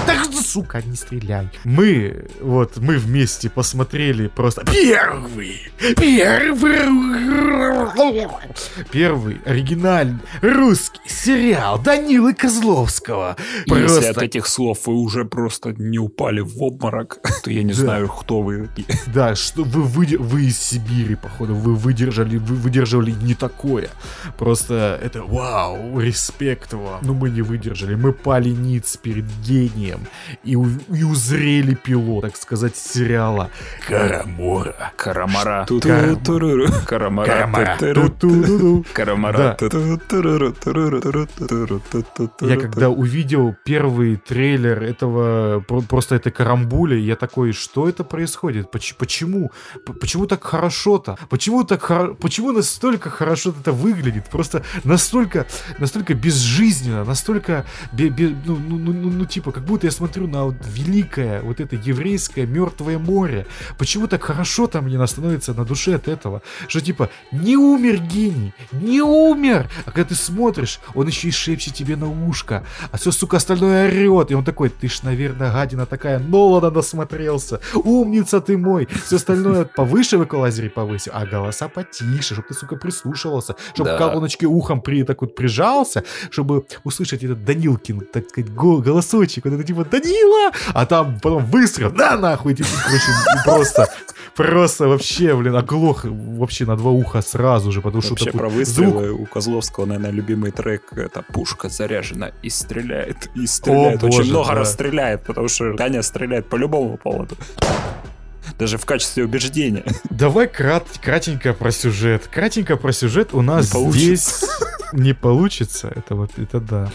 Speaker 1: Так, сука, не стреляй. Мы, вот, мы вместе посмотрели просто первый, первый, первый оригинальный русский сериал Данилы Козловского.
Speaker 2: Если от этих слов вы уже просто не упали в обморок, то я не
Speaker 1: Да.
Speaker 2: знаю, кто вы.
Speaker 1: Да, что вы, выдер- вы из Сибири, походу, вы выдержали, вы выдерживали не такое. Просто это вау, респект вам. Но мы не выдержали, мы пали ниц перед гением и, у- и узрели пилот, так сказать, сериала Карамора.
Speaker 2: Карамара.
Speaker 1: Карам-.
Speaker 2: Карамара.
Speaker 1: Карамара. Да. Я когда увидел первый трейлер этого, про- просто этой карамбули, я такой, что это происходит? Поч- Почему? Почему так хорошо-то? Почему так хоро- Почему настолько хорошо это выглядит? Просто настолько, настолько безжизненно, настолько, ну, ну, ну, ну, ну, типа, как будто я смотрю на вот великое, вот это еврейское мертвое море. Почему так хорошо-то мне становится на душе от этого? Что типа, не умер гений, не умер! А когда ты смотришь, он еще и шепчет тебе на ушко, а все, сука, остальное орет. И он такой, ты ж, наверное, гадина такая, Нолана насмотрелся, умница ты мой. Все остальное повыше в эквалайзере повысил, а голоса потише, чтобы ты, сука, прислушивался, чтобы
Speaker 2: Да.
Speaker 1: колоночки ухом при, так вот прижался, чтобы услышать этот Данилкин, так сказать, го- голосочек, вот это типа Данила, а там потом выстрел, да нахуй, типа, короче, просто, просто вообще, блин, оглох вообще на два уха сразу же, потому что
Speaker 2: Вообще
Speaker 1: такой
Speaker 2: про
Speaker 1: звук
Speaker 2: выстрелы у Козловского, наверное, любимый трек это «Пушка заряжена и стреляет, и стреляет».
Speaker 1: О,
Speaker 2: Очень
Speaker 1: боже,
Speaker 2: много
Speaker 1: да.
Speaker 2: раз стреляет, потому что Даня стреляет по любому поводу. Даже в качестве убеждения.
Speaker 1: Давай крат, кратенько про сюжет. Кратенько про сюжет у нас
Speaker 2: Не
Speaker 1: здесь не получится. Это вот, это да.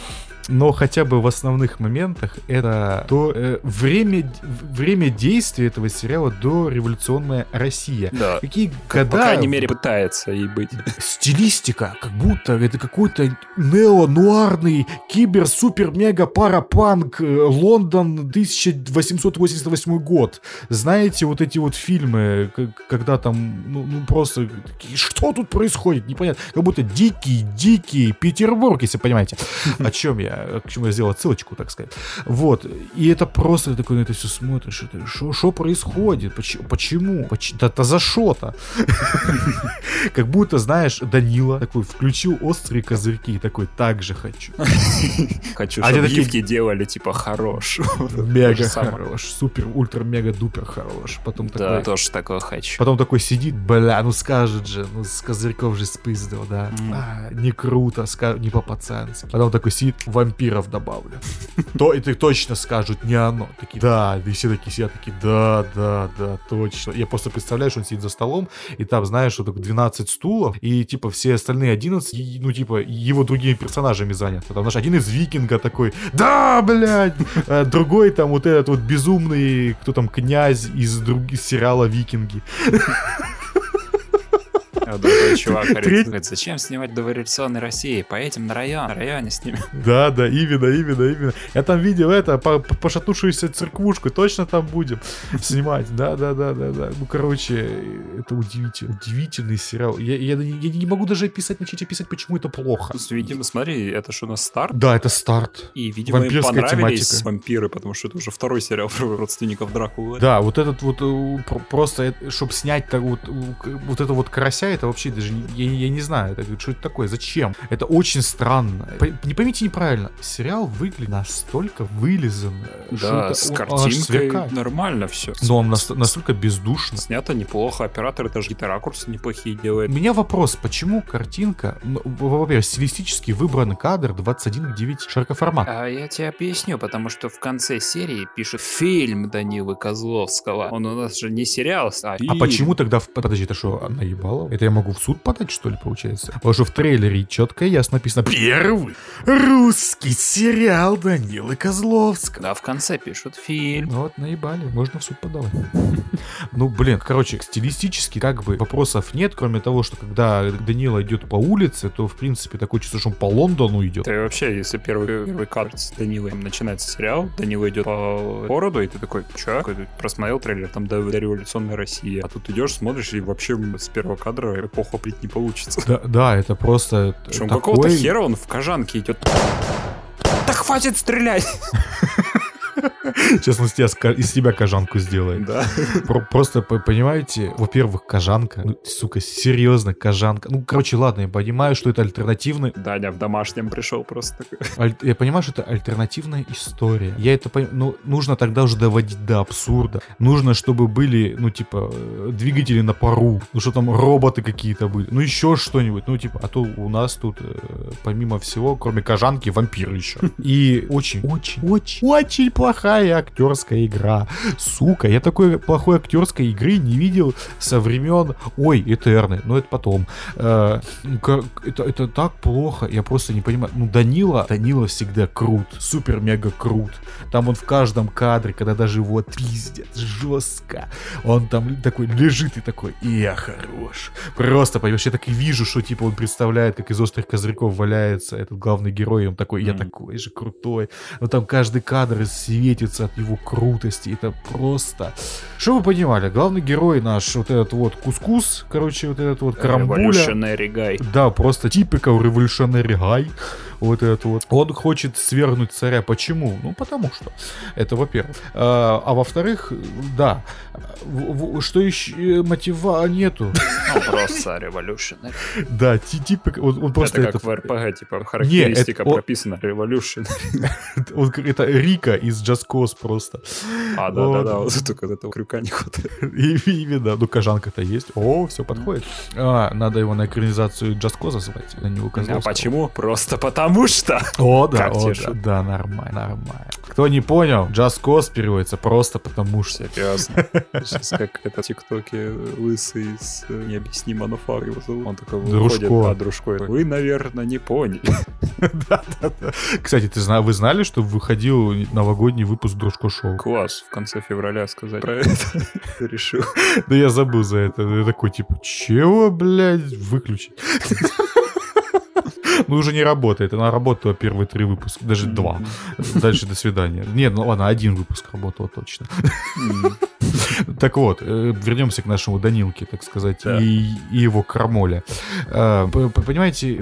Speaker 1: Но хотя бы в основных моментах это то э, время, время действия этого сериала до революционная Россия.
Speaker 2: Да.
Speaker 1: Какие
Speaker 2: По
Speaker 1: года
Speaker 2: крайней мере, пытается и быть.
Speaker 1: стилистика, как будто это какой-то нео-нуарный кибер-супер-мега-парапанк э, Лондон 1888 год. Знаете, вот эти вот фильмы, когда там, ну, ну, просто, что тут происходит, непонятно. Как будто дикий-дикий Петербург, если понимаете, о чем я. Я, к чему я сделал отсылочку, так сказать. Вот, и это просто ты такой на это все смотришь, это что происходит, почему, почему, Поч- да, да за что-то. Как будто, знаешь, Данила такой включил острые козырьки такой, так же хочу.
Speaker 2: Хочу,
Speaker 1: А
Speaker 2: чтобы гифки делали, типа, хорош.
Speaker 1: Мега хорош, супер, ультра, мега, дупер хорош. Потом
Speaker 2: Да,
Speaker 1: такой,
Speaker 2: тоже такое хочу.
Speaker 1: Потом такой сидит, бля, ну скажет же, ну с козырьков же спиздил, да. А, не круто, не по-пацански. Потом такой сидит, вампиров добавлю. То, ты точно скажут, не оно. Такие, да, и все такие сидят, такие, да, да, да, точно. Я просто представляю, что он сидит за столом, и там, знаешь, так 12 стулов, и типа все остальные 11, и, ну типа, его другими персонажами заняты. Там, знаешь, один из викинга такой, да, блядь, А другой там вот этот вот безумный, кто там, князь из, друг... из сериала «Викинги».
Speaker 2: А другой чувак говорит, зачем снимать дореволюционной России? Поедем на район, на районе снимем.
Speaker 1: Да, да, именно, именно, именно. Я там видел это, по- по- пошатнувшуюся церквушку, точно там будем снимать. Да, да, да, да, да. Ну, короче, это удивительно, удивительный сериал. Я, я, я не могу даже описать, начать описать, почему это плохо.
Speaker 2: Видимо, смотри, это что у нас старт?
Speaker 1: Да, это старт.
Speaker 2: И, видимо, им
Speaker 1: Вампирская
Speaker 2: понравились
Speaker 1: тематика.
Speaker 2: вампиры, потому что это уже второй сериал про родственников Дракулы.
Speaker 1: Да, вот этот вот э, про- просто, чтобы снять так вот, э, вот это вот карася, это вообще даже, я, я не знаю, это, что это такое, зачем? Это очень странно. По- Не поймите неправильно, сериал выглядит настолько вылизанно, что
Speaker 2: Да,
Speaker 1: это-
Speaker 2: с
Speaker 1: он
Speaker 2: картинкой нормально все.
Speaker 1: Но он нас- настолько бездушно.
Speaker 2: Снято неплохо, оператор даже какие-то ракурсы неплохие
Speaker 1: У
Speaker 2: делает.
Speaker 1: меня вопрос, почему картинка, ну, во-первых, стилистически выбран кадр 21 к 9 широкоформат.
Speaker 2: А я тебе объясню, потому что в конце серии пишет фильм Данилы Козловского. Он у нас же не сериал, а
Speaker 1: А
Speaker 2: фильм.
Speaker 1: почему тогда... В... Подожди, это что, наебало? Это я могу в суд подать, что ли, получается? Потому что в трейлере четко и ясно написано «Первый русский сериал Данилы Козловского».
Speaker 2: Да, в конце пишут фильм.
Speaker 1: Ну вот, наебали, можно в суд подавать. Ну, блин, короче, стилистически как бы вопросов нет, кроме того, что когда Данила идет по улице, то, в принципе, такое чувство, что он по Лондону идет.
Speaker 2: Ты вообще, если первый, первый кадр с Данилой начинается сериал, Данила идет по городу, и ты такой, чё? Просмотрел трейлер, там до, до революционной России. А тут идешь, смотришь, и вообще с первого кадра эпоху определить не получится.
Speaker 1: Да, да, это просто
Speaker 2: Причем
Speaker 1: такой...
Speaker 2: какого-то хера он в кожанке идет. Да хватит стрелять!
Speaker 1: Сейчас он из тебя, кожанку сделает.
Speaker 2: Да.
Speaker 1: Про- Просто, по- понимаете, во-первых, кожанка, ну, сука, серьезно, кожанка. Ну, короче, ладно, я понимаю, что это альтернативный...
Speaker 2: Даня в домашнем пришел просто такой.
Speaker 1: Я понимаю, что это альтернативная история. Я это понимаю, ну, нужно тогда уже доводить до абсурда. Нужно, чтобы были, ну, типа, э, двигатели на пару. Ну, что там, роботы какие-то были. Ну, еще что-нибудь. Ну, типа, а то у нас тут, э, помимо всего, кроме кожанки, вампир еще. И очень, очень, очень, очень плохая актерская игра. Сука, я такой плохой актерской игры не видел со времен... Ой, Этерны, но это потом. Э, это, это так плохо, я просто не понимаю. Ну, Данила, Данила всегда крут, супер-мега крут. Там он в каждом кадре, когда даже его пиздят жестко, он там такой лежит и такой, я хорош. Просто, понимаешь, я так и вижу, что типа он представляет, как из острых козырьков валяется этот главный герой, и он такой, я такой же крутой. Но там каждый кадр светится от его крутости. Это просто... Что вы понимали? Главный герой наш, вот этот вот кускус, короче, вот этот вот карамбуля.
Speaker 2: Revolutionary guy.
Speaker 1: Да, просто типикал революционный гай. Вот этот вот. Он хочет свергнуть царя. Почему? Ну, потому что. Это во-первых. А, а во-вторых, да. Что еще? Мотива нету.
Speaker 2: Ну, просто Revolutionary.
Speaker 1: Да, ти- типик. Он, он просто
Speaker 2: это как
Speaker 1: это,
Speaker 2: в РПГ, типа, характеристика
Speaker 1: о-
Speaker 2: прописана.
Speaker 1: Он как- это Рика из Just Cause просто.
Speaker 2: А, да-да-да,
Speaker 1: Вот.
Speaker 2: только этого крюка не хватает.
Speaker 1: Именно, ну кожанка-то есть. О, все подходит. А, надо его на экранизацию Just Cause звать, на него
Speaker 2: А
Speaker 1: Козловского.
Speaker 2: почему? Просто потому что.
Speaker 1: О, да,
Speaker 2: Как
Speaker 1: о, да, да, нормально, нормально. Кто не понял, Just Cause переводится просто потому что.
Speaker 2: Серьезно. Сейчас как это в ТикТоке лысый с э, необъяснимо фар его зовут. Он такой выходит,
Speaker 1: Дружко.
Speaker 2: а Дружко. Вы, наверное, не поняли.
Speaker 1: Да-да-да. Кстати, ты зна- вы знали, что выходил новогодний выпуск Дружко Шоу?
Speaker 2: Класс, в конце февраля сказать про это. Решил.
Speaker 1: Да я забыл за это. Я такой, типа, чего, блядь, выключить? Ну, уже не работает. Она работала первые три выпуска, даже два. Дальше до свидания. Нет, ну ладно, один выпуск работал точно. Так вот, э, вернемся к нашему Данилке, так сказать,
Speaker 2: Да.
Speaker 1: и, и его крамоле. П- п- Понимаете,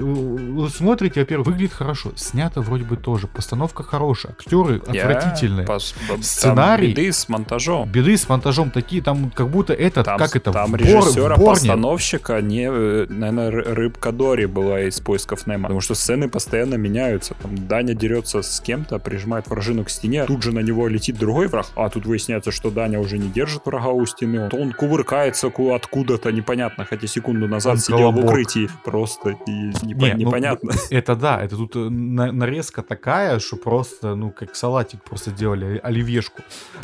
Speaker 1: смотрите, во-первых, выглядит хорошо, снято вроде бы тоже, постановка хорошая, актеры
Speaker 2: Я
Speaker 1: отвратительные.
Speaker 2: там
Speaker 1: Сценарий-
Speaker 2: беды с монтажом.
Speaker 1: Беды с монтажом такие, там как будто этот,
Speaker 2: Там,
Speaker 1: как это,
Speaker 2: там режиссера, постановщика, не, э, наверное, Ры- рыбка Дори была из поисков Немо. Потому что сцены постоянно меняются. Там Даня дерется с кем-то, прижимает вражину к стене, тут же на него летит другой враг, а тут выясняется, что Даня уже не держит врага у стены. Он, он кувыркается ку- откуда-то, непонятно, хотя секунду назад
Speaker 1: Он
Speaker 2: сидел в
Speaker 1: колобок.
Speaker 2: укрытии. Просто и непо-
Speaker 1: Не, ну,
Speaker 2: непонятно.
Speaker 1: Это да, это тут э, на- нарезка такая, что просто, ну, как салатик просто делали, оливьешку.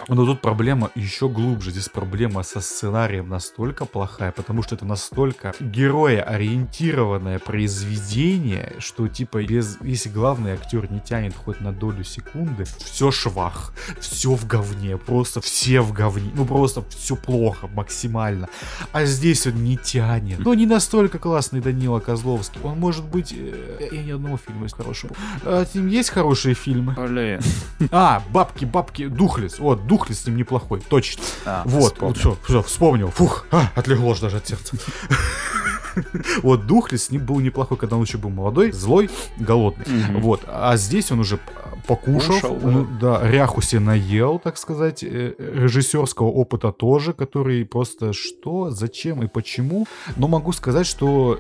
Speaker 1: Но тут проблема еще глубже. Здесь проблема со сценарием настолько плохая, потому что это настолько героя-ориентированное произведение, что, типа, без, если главный актер не тянет хоть на долю секунды, все швах, все в говне, просто все в говне, ну, просто все плохо максимально. А здесь он не тянет. Но не настолько классный Данила Козловский. Он может быть... э, Я ни одного фильма из хорошего. А с ним есть хорошие фильмы?
Speaker 2: Блин.
Speaker 1: А, бабки, бабки, Духлес. Вот, Духлес с ним неплохой, точно.
Speaker 2: А,
Speaker 1: вот,
Speaker 2: вспомнил.
Speaker 1: вот все, все, вспомнил. Фух, а, отлегло даже от сердца. Вот Духлес с ним был неплохой, когда он еще был молодой, злой, голодный. Вот, а здесь он уже покушал,
Speaker 2: Кушал, да.
Speaker 1: ну, да, ряху себе наел, так сказать, э, режиссерского опыта тоже, который просто что, зачем и почему. Но могу сказать, что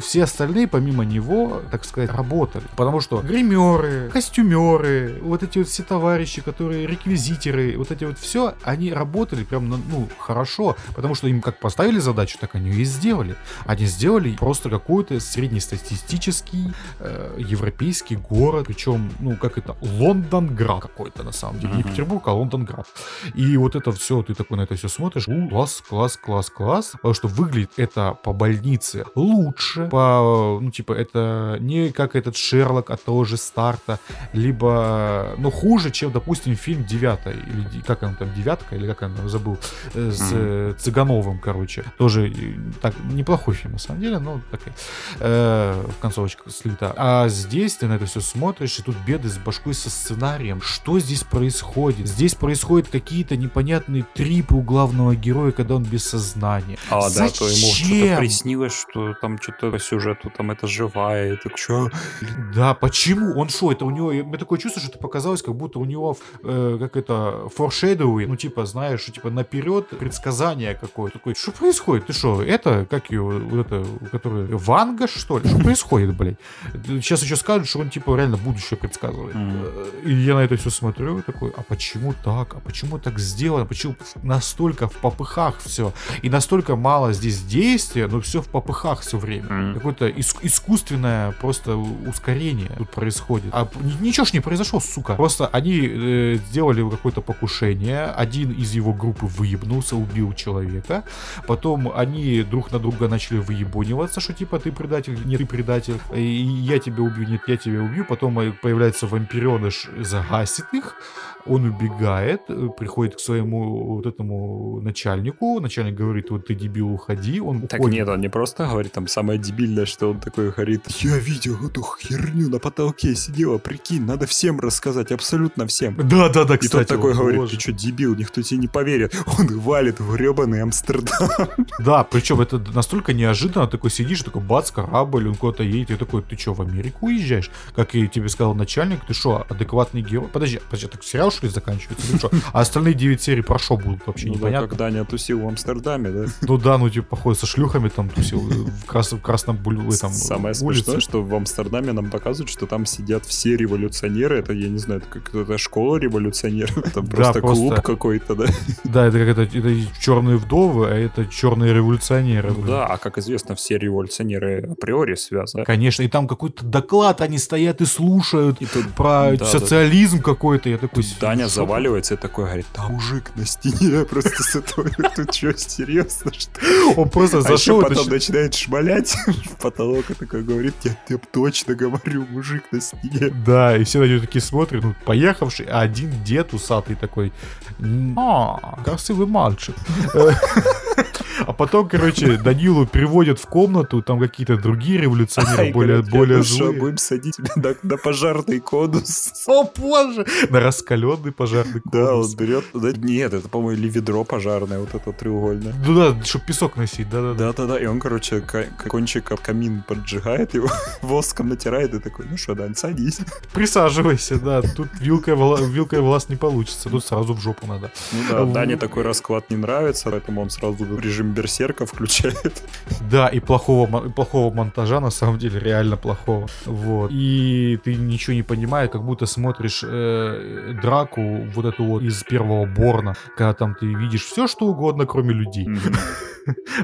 Speaker 1: все остальные, помимо него, так сказать, работали. Потому что гримеры, костюмеры, вот эти вот все товарищи, которые реквизитеры, вот эти вот все, они работали прям, на- ну, хорошо, потому что им как поставили задачу, так они ее и сделали. Они сделали просто какой-то среднестатистический э, европейский город, причем, ну, как это, Лондонград какой-то, на самом деле. Не
Speaker 2: Мгм.
Speaker 1: Петербург, а Лондонград. И вот это все, ты такой на это все смотришь, у, класс, класс, класс, класс, потому что выглядит это по больнице лучше, по, ну, типа, это не как этот Шерлок от того же старта, либо, ну, хуже, чем, допустим, фильм «Девятая», или как он там, «Девятка», или как он там, забыл, э, с э, Цыгановым, короче. Тоже э, так, неплохой фильм, на самом деле, но такая э, концовочка слита. А здесь ты на это все смотришь, и тут беды с башкой со сценарием. Что здесь происходит? Здесь происходят какие-то непонятные трипы у главного героя, когда он без сознания.
Speaker 2: А, да, то ему что-то
Speaker 1: Зачем?
Speaker 2: приснилось, что там что-то по сюжету там это живая. Так, что?
Speaker 1: Да, почему? Он что, это у него... Мне такое чувство, что это показалось, как будто у него, э, как это, foreshadowing, ну, типа, знаешь, что, типа, наперед предсказание какое-то. Такой, что происходит? Ты что, это, как ее, вот это, который, Ванга, что ли? Что происходит, блядь? Сейчас еще скажут, что он, типа, реально будущее предсказывает. Э, И я на это все смотрю, такой, а почему так? А почему так сделано? Почему настолько в попыхах все? И настолько мало здесь действия, но все в попыхах все время.
Speaker 2: Мгм.
Speaker 1: Какое-то ис- искусственное просто ускорение тут происходит. А ни- ничего ж не произошло, сука. Просто они э, сделали какое-то покушение, один из его группы выебнулся, убил человека, потом они друг на друга начали выебониваться, что типа ты предатель, нет, ты предатель, и я тебя убью, нет, я тебя убью, потом э, появляется вампиреныш, загасит их, он убегает, э, приходит к своему вот этому начальнику, начальник говорит, вот ты дебил, уходи, он
Speaker 2: Так
Speaker 1: уходит.
Speaker 2: нет, он не просто говорит, там самое дебильное, что он такой говорит, я видел эту херню на потолке сидела, прикинь, надо всем рассказать, абсолютно всем.
Speaker 1: Да, да, да,
Speaker 2: И
Speaker 1: кстати.
Speaker 2: тот такой
Speaker 1: вот,
Speaker 2: говорит,
Speaker 1: боже.
Speaker 2: ты что, дебил, никто тебе не поверит. Он валит в гребаный Амстердам.
Speaker 1: Да, причем это настолько неожиданно, такой сидишь, такой бац, корабль, он куда-то едет, и такой, ты что, в Америку уезжаешь? Как и тебе сказал начальник, ты что, адекватный герой? Подожди, подожди, так сериал или что? А остальные 9 серий про что будут вообще
Speaker 2: Ну да,
Speaker 1: непонятно?
Speaker 2: как Даня тусил в Амстердаме, да?
Speaker 1: Ну да, ну типа, походу, со шлюхами там тусил э, в красном, там,
Speaker 2: Самое смешное, что в Амстердаме нам показывают, что там сидят все революционеры. Это, я не знаю, это как это школа революционеров. Там
Speaker 1: Да,
Speaker 2: просто клуб какой-то, да?
Speaker 1: Да, это как это, черные вдовы, а это черные революционеры.
Speaker 2: Ну да, а как известно, все революционеры априори связаны.
Speaker 1: Конечно, и там какой-то доклад, они стоят и слушают
Speaker 2: И тут
Speaker 1: про
Speaker 2: да, да.
Speaker 1: социализм какой-то. Я такой,
Speaker 2: Даня
Speaker 1: «Что
Speaker 2: заваливается и такой говорит, там мужик на стене просто с этого. Тут что, серьезно,
Speaker 1: Он просто
Speaker 2: А
Speaker 1: зашел
Speaker 2: потом
Speaker 1: нач-
Speaker 2: начинает шмалять в потолок и такой говорит, я тебе точно говорю, мужик на стене.
Speaker 1: Да, и все на него такие смотрят, ну, поехавший, а один дед усатый такой, а, красивый мальчик. А потом, короче, Данилу переводят в комнату, там какие-то другие революционеры,
Speaker 2: Ай,
Speaker 1: более,
Speaker 2: говорят,
Speaker 1: более
Speaker 2: душа,
Speaker 1: злые.
Speaker 2: будем садить тебя на, на пожарный конус.
Speaker 1: О, боже! На раскаленный пожарный
Speaker 2: Да,
Speaker 1: конус.
Speaker 2: он берет... да, Нет, это, по-моему, или ведро пожарное, вот это треугольное.
Speaker 1: Ну да, чтобы песок носить, да-да-да.
Speaker 2: Да-да-да, и он, короче, кончик об камин поджигает его, воском натирает и такой, ну что, Дань, садись.
Speaker 1: Присаживайся, да. Тут вилкой, в ла- вилкой в глаз не получится, тут сразу в жопу надо.
Speaker 2: Ну да,
Speaker 1: В-
Speaker 2: Дане такой расклад не нравится, поэтому он сразу режим берсерка включает.
Speaker 1: Да, и плохого, мо- плохого монтажа, на самом деле, реально плохого. Вот. И ты ничего не понимаешь, как будто смотришь э, драку вот эту вот из первого Борна, когда там ты видишь все, что угодно, кроме людей.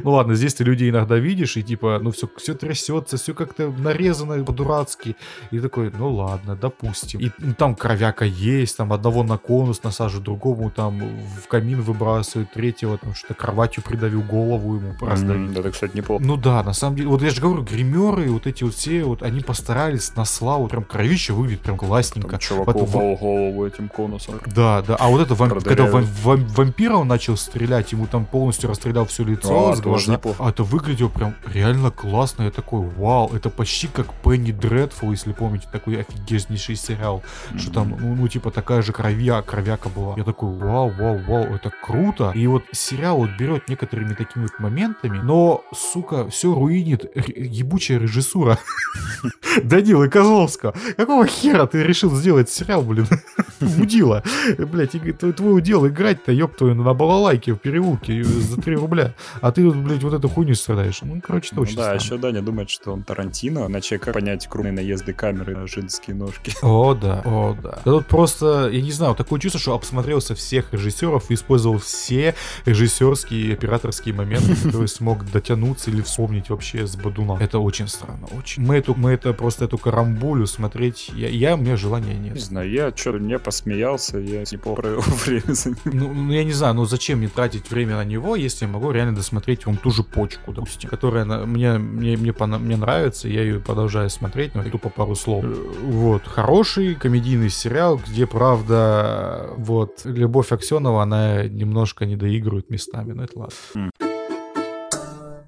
Speaker 1: Ну ладно, здесь ты людей иногда видишь, и типа, ну все, все трясется, все как-то нарезано по-дурацки. И такой, ну ладно, допустим. И ну, там кровяка есть, там одного на конус насаживают, другому там в камин выбрасывают, третьего там что-то кроватью придавил голову ему раздавил.
Speaker 2: Да, так, кстати, неплохо.
Speaker 1: Ну да, на самом деле, вот я же говорю, гримеры, вот эти вот все, вот они постарались на славу, прям кровище выглядит прям классненько.
Speaker 2: Там чуваку
Speaker 1: в
Speaker 2: голову этим конусом.
Speaker 1: Да, да, а вот это, вамп- когда вам- вам- вампира он начал стрелять, ему там полностью расстрелял все лицо,
Speaker 2: А,
Speaker 1: с
Speaker 2: тоже неплохо.
Speaker 1: а это выглядело прям реально классно, я такой, вау, это почти как Пенни Дредфул, если помните, такой офигеннейший сериал, что там, ну, ну, типа такая же кровья, кровяка была. Я такой, вау, вау, вау, это круто. И вот сериал вот берет некоторыми такими вот моментами, но, сука, все руинит ебучая режиссура. Данила Козловского. Какого хера ты решил сделать сериал, блин? Мудила. Блять, твой, твой удел играть-то, ёб твою, на балалайке в переулке за 3 рубля. А ты, блядь, вот эту хуйню страдаешь. Ну, короче, это
Speaker 2: Ну
Speaker 1: очень
Speaker 2: да,
Speaker 1: странно.
Speaker 2: еще Даня думает, что он Тарантино, иначе как понять крупные наезды камеры на женские ножки.
Speaker 1: О, да, о, да. Да тут просто, я не знаю, такое чувство, что обсмотрелся всех режиссеров и использовал все режиссерские и операторские моменты, которые смог дотянуться или вспомнить вообще с Бадуна. Это очень странно, очень. Мы эту, мы это просто эту карамбулю смотреть, я, я у меня желания
Speaker 2: Не
Speaker 1: нет.
Speaker 2: знаю, я что-то не посмеялся, я неплохо провел время за ним.
Speaker 1: Ну, ну, я не знаю, ну зачем мне тратить время на него, если я могу реально досмотреть вам ту же почку, допустим, которая на- мне, мне, мне, пона- мне нравится, я ее продолжаю смотреть, но тупо пару слов. Вот, хороший комедийный сериал, где, правда, вот, Любовь Аксенова, она немножко не доигрывает местами, но это ладно.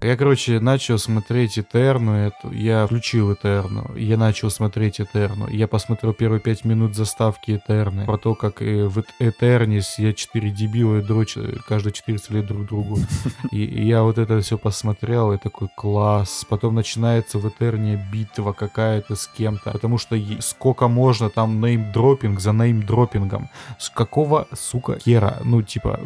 Speaker 1: Я, короче, начал смотреть Этерну эту. Я включил Этерну. Я начал смотреть Этерну. Я посмотрел первые пять минут заставки Этерны. Про то, как э, в Эт- Этернис я четыре дебила и дрочь э, каждые 400 лет друг другу. И, я вот это все посмотрел, и такой класс. Потом начинается в Этерне битва какая-то с кем-то. Потому что сколько можно там неймдропинг за неймдропингом. С какого, сука, хера? Ну, типа,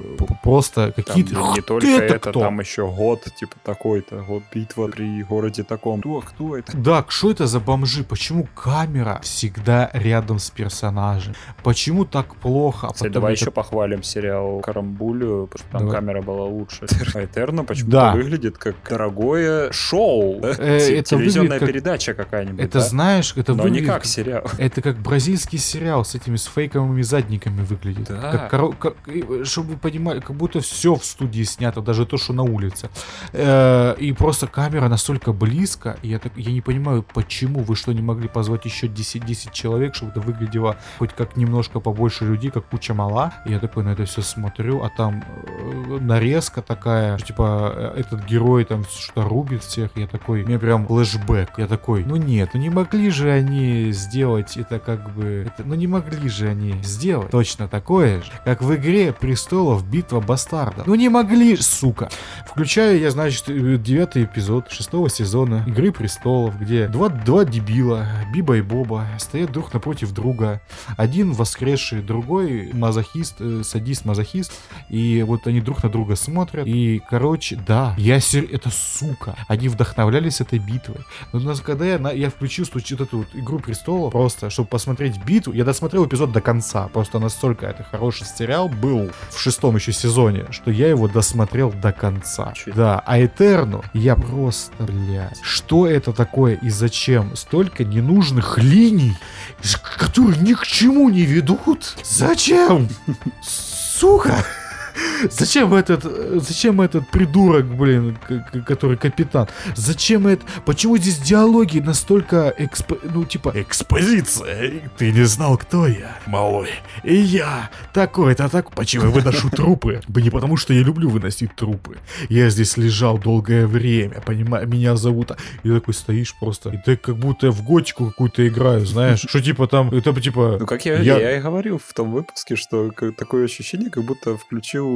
Speaker 1: просто какие-то...
Speaker 2: не, только
Speaker 1: это
Speaker 2: там еще год, типа такой-то, год битва при городе таком. Кто, кто это?
Speaker 1: Да, что это за бомжи? Почему камера всегда рядом с персонажем? Почему так плохо? А
Speaker 2: Кстати, давай
Speaker 1: это-
Speaker 2: еще похвалим сериал Карамбулю, потому что там
Speaker 1: Давай.
Speaker 2: камера была лучше. А Этерно почему-то
Speaker 1: Да.
Speaker 2: выглядит как дорогое шоу.
Speaker 1: Э, это
Speaker 2: Телевизионная передача какая-нибудь.
Speaker 1: Это знаешь, это
Speaker 2: Но не как сериал.
Speaker 1: Это как бразильский сериал с этими с фейковыми задниками выглядит.
Speaker 2: Да.
Speaker 1: Как, как- чтобы вы понимали, как будто все в студии снято, даже то, что на улице. Э, и просто камера настолько близко, я, так, я не понимаю, почему вы что, не могли позвать еще 10, 10 человек, чтобы это выглядело хоть как немножко побольше людей, как куча мала. И я такой на это все смотрю, а там э, нарезка такая, что, типа э, этот герой там что-то рубит всех. Я такой, мне прям флешбэк. Я такой, ну нет, ну не могли же они сделать это как бы, это, ну не могли же они сделать точно такое же, как в игре престолов битва бастардов. Ну не могли, сука. Включаю я, значит, э, девятый эпизод шестого сезона Игры престолов, где два, два дебила, Биба и Боба, стоят друг напротив друга. Один воскресший, другой мазохист, э, садист-мазохист. И вот они друг на друга смотрят. И, короче, да, я сер... это сука. Они вдохновлялись этой битвой. Но нас, когда я, на- я включил вот эту вот Игру престолов, просто, чтобы посмотреть битву, я досмотрел эпизод до конца. Просто настолько это хороший сериал был в шестом еще сезоне, что я его досмотрел до конца.
Speaker 2: Чуть.
Speaker 1: Да, а Этерну я просто, блядь, что это такое и зачем? Столько ненужных линий, которые ни к чему не ведут? Зачем? Сука! Зачем этот, зачем этот придурок, блин, который капитан? Зачем это? Почему здесь диалоги настолько, экспо- ну, типа, экспозиция? Ты не знал, кто я, малой. И я такой-то так. Почему я выношу трупы? Да Не потому, что я люблю выносить трупы. Я здесь лежал долгое время, понимаешь? Меня зовут... И такой стоишь просто, и ты как будто в готику какую-то играю, знаешь? Что типа там, это типа...
Speaker 2: Ну, как я,
Speaker 1: Я-
Speaker 2: я... и говорил в том выпуске, что такое ощущение, как будто включил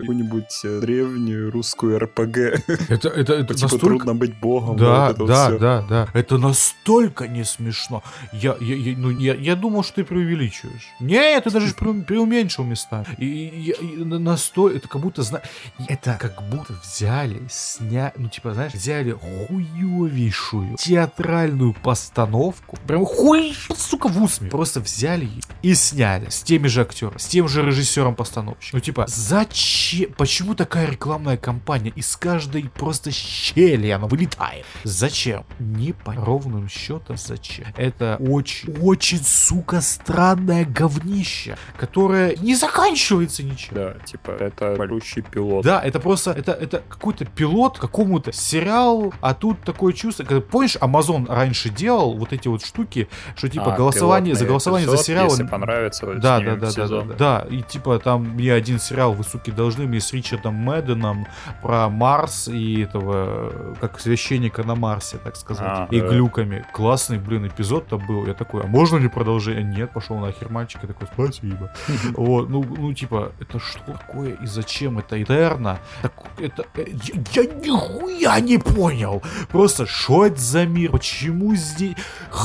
Speaker 2: какую-нибудь э, древнюю русскую РПГ.
Speaker 1: Это, это, это
Speaker 2: Типа
Speaker 1: настолько...
Speaker 2: трудно быть богом.
Speaker 1: Да,
Speaker 2: вот
Speaker 1: да,
Speaker 2: всё.
Speaker 1: да, да. Это настолько не смешно. Я, я, я, ну, я, я думал, что ты преувеличиваешь. Не, ты даже преу- преуменьшил местами. И, и, и на- насто- это как будто, зна... это как будто взяли, сня... ну, типа, знаешь, взяли хуевейшую театральную постановку, прям хуй, сука, в усме. Просто взяли и сняли с теми же актерами, с тем же режиссером-постановщиком. Ну, типа, зачем? Почему такая рекламная кампания? Из каждой просто щели она вылетает. Зачем? Не по ровным счетом зачем. Это очень, очень, сука, странное говнище, которое не заканчивается ничем.
Speaker 2: Да, типа, это большущий пилот.
Speaker 1: Да, это просто, это, это какой-то пилот какому-то сериалу, а тут такое чувство, когда, помнишь, Amazon раньше делал вот эти вот штуки, что типа
Speaker 2: А,
Speaker 1: голосование, за голосование за
Speaker 2: эпизод,
Speaker 1: сериал...
Speaker 2: Если понравится,
Speaker 1: Да, да, да, да, да, да, да. И типа там мне один сериал вы, суки, должны мне с Ричардом Мэдденом про Марс и этого, как священника на Марсе, так сказать,
Speaker 2: А,
Speaker 1: и
Speaker 2: да.
Speaker 1: глюками. Классный, блин, эпизод там был. Я такой, а можно ли продолжение? Нет, пошел нахер мальчик. Я такой, спасибо. Вот, ну, ну, типа, это что такое и зачем это Этерна? Так, это, э, я, я нихуя не понял. Просто, что это за мир? Почему здесь?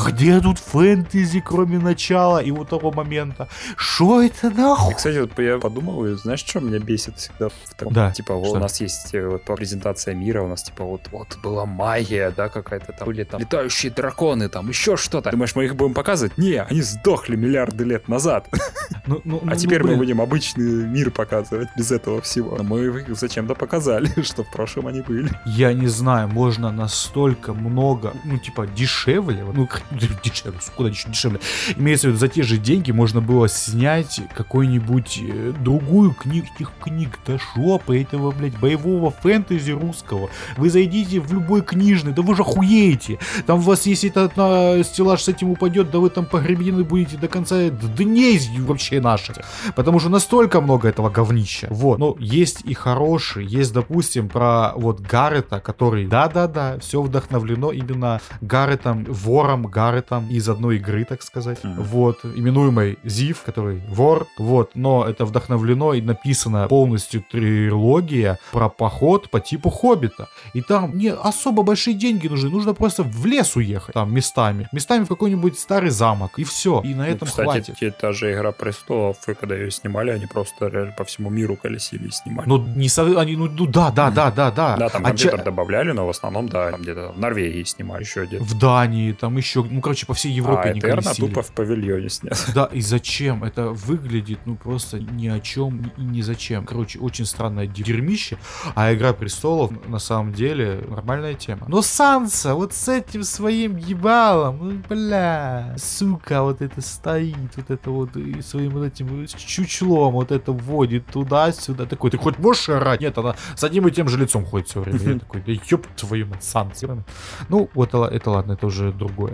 Speaker 1: Где тут фэнтези, кроме начала и вот того момента? Что это
Speaker 2: И,
Speaker 1: нахуй?
Speaker 2: кстати, вот я подумал, и знаешь, что меня бесит всегда? В таком,
Speaker 1: Да,
Speaker 2: Типа,
Speaker 1: что?
Speaker 2: у нас есть э, вот, презентация мира, у нас, типа, вот, вот была магия, да, какая-то там, были там летающие драконы, там, еще что-то. Думаешь, мы их будем показывать? Не, они сдохли миллиарды лет назад.
Speaker 1: Ну, ну, ну,
Speaker 2: А теперь мы
Speaker 1: блин.
Speaker 2: будем обычный мир показывать без этого всего. Но мы зачем-то показали, что в прошлом они были.
Speaker 1: Я не знаю, можно настолько много, ну, типа, дешевле, ну, дешевле, куда еще дешевле, имеется в виду, за те же деньги можно было снять какую-нибудь э, другую книгу, этих книг до жопы этого, блядь, боевого фэнтези русского. Вы зайдите в любой книжный, да вы же охуеете. Там у вас, если этот на стеллаж с этим упадет, да вы там погребены будете до конца дней вообще наших. Потому что настолько много этого говнища. Вот. Но есть и хорошие. Есть, допустим, про вот Гаррета, который, да-да-да, все вдохновлено именно Гарретом, вором Гарретом из одной игры, так сказать.
Speaker 2: Мгм.
Speaker 1: Вот. Именуемый Зив, который вор. Вот. Но это вдохновлено и написано полностью трилогия про поход по типу Хоббита. И там не особо большие деньги нужны. Нужно просто в лес уехать. Там местами. Местами в какой-нибудь старый замок. И все. И на
Speaker 2: Ну,
Speaker 1: этом
Speaker 2: Кстати,
Speaker 1: хватит.
Speaker 2: те- та же Игра престолов, и когда ее снимали, они просто реально по всему миру колесили и снимали.
Speaker 1: Ну, не со... они, ну, ну, да, да, да, да, да.
Speaker 2: да, там
Speaker 1: А
Speaker 2: компьютер
Speaker 1: ча-
Speaker 2: добавляли, но в основном, да, там где-то в Норвегии снимали еще где-то.
Speaker 1: В Дании, там еще, ну, короче, по всей Европе
Speaker 2: а
Speaker 1: не колесили.
Speaker 2: тупо в павильоне снят.
Speaker 1: Да, и зачем? Это выглядит, ну, просто ни о чем и ни зачем. Короче, очень странное дерьмище. А Игра Престолов, на самом деле, нормальная тема. Но Санса вот с этим своим ебалом, ну, бля, сука, вот это стоит, вот это вот и своим вот этим чучлом вот это вводит туда-сюда. Такой, ты хоть можешь орать? Нет, она с одним и тем же лицом ходит все время. Я такой, да ёб твою мать, Санса. Ну, вот это, это ладно, это уже другое.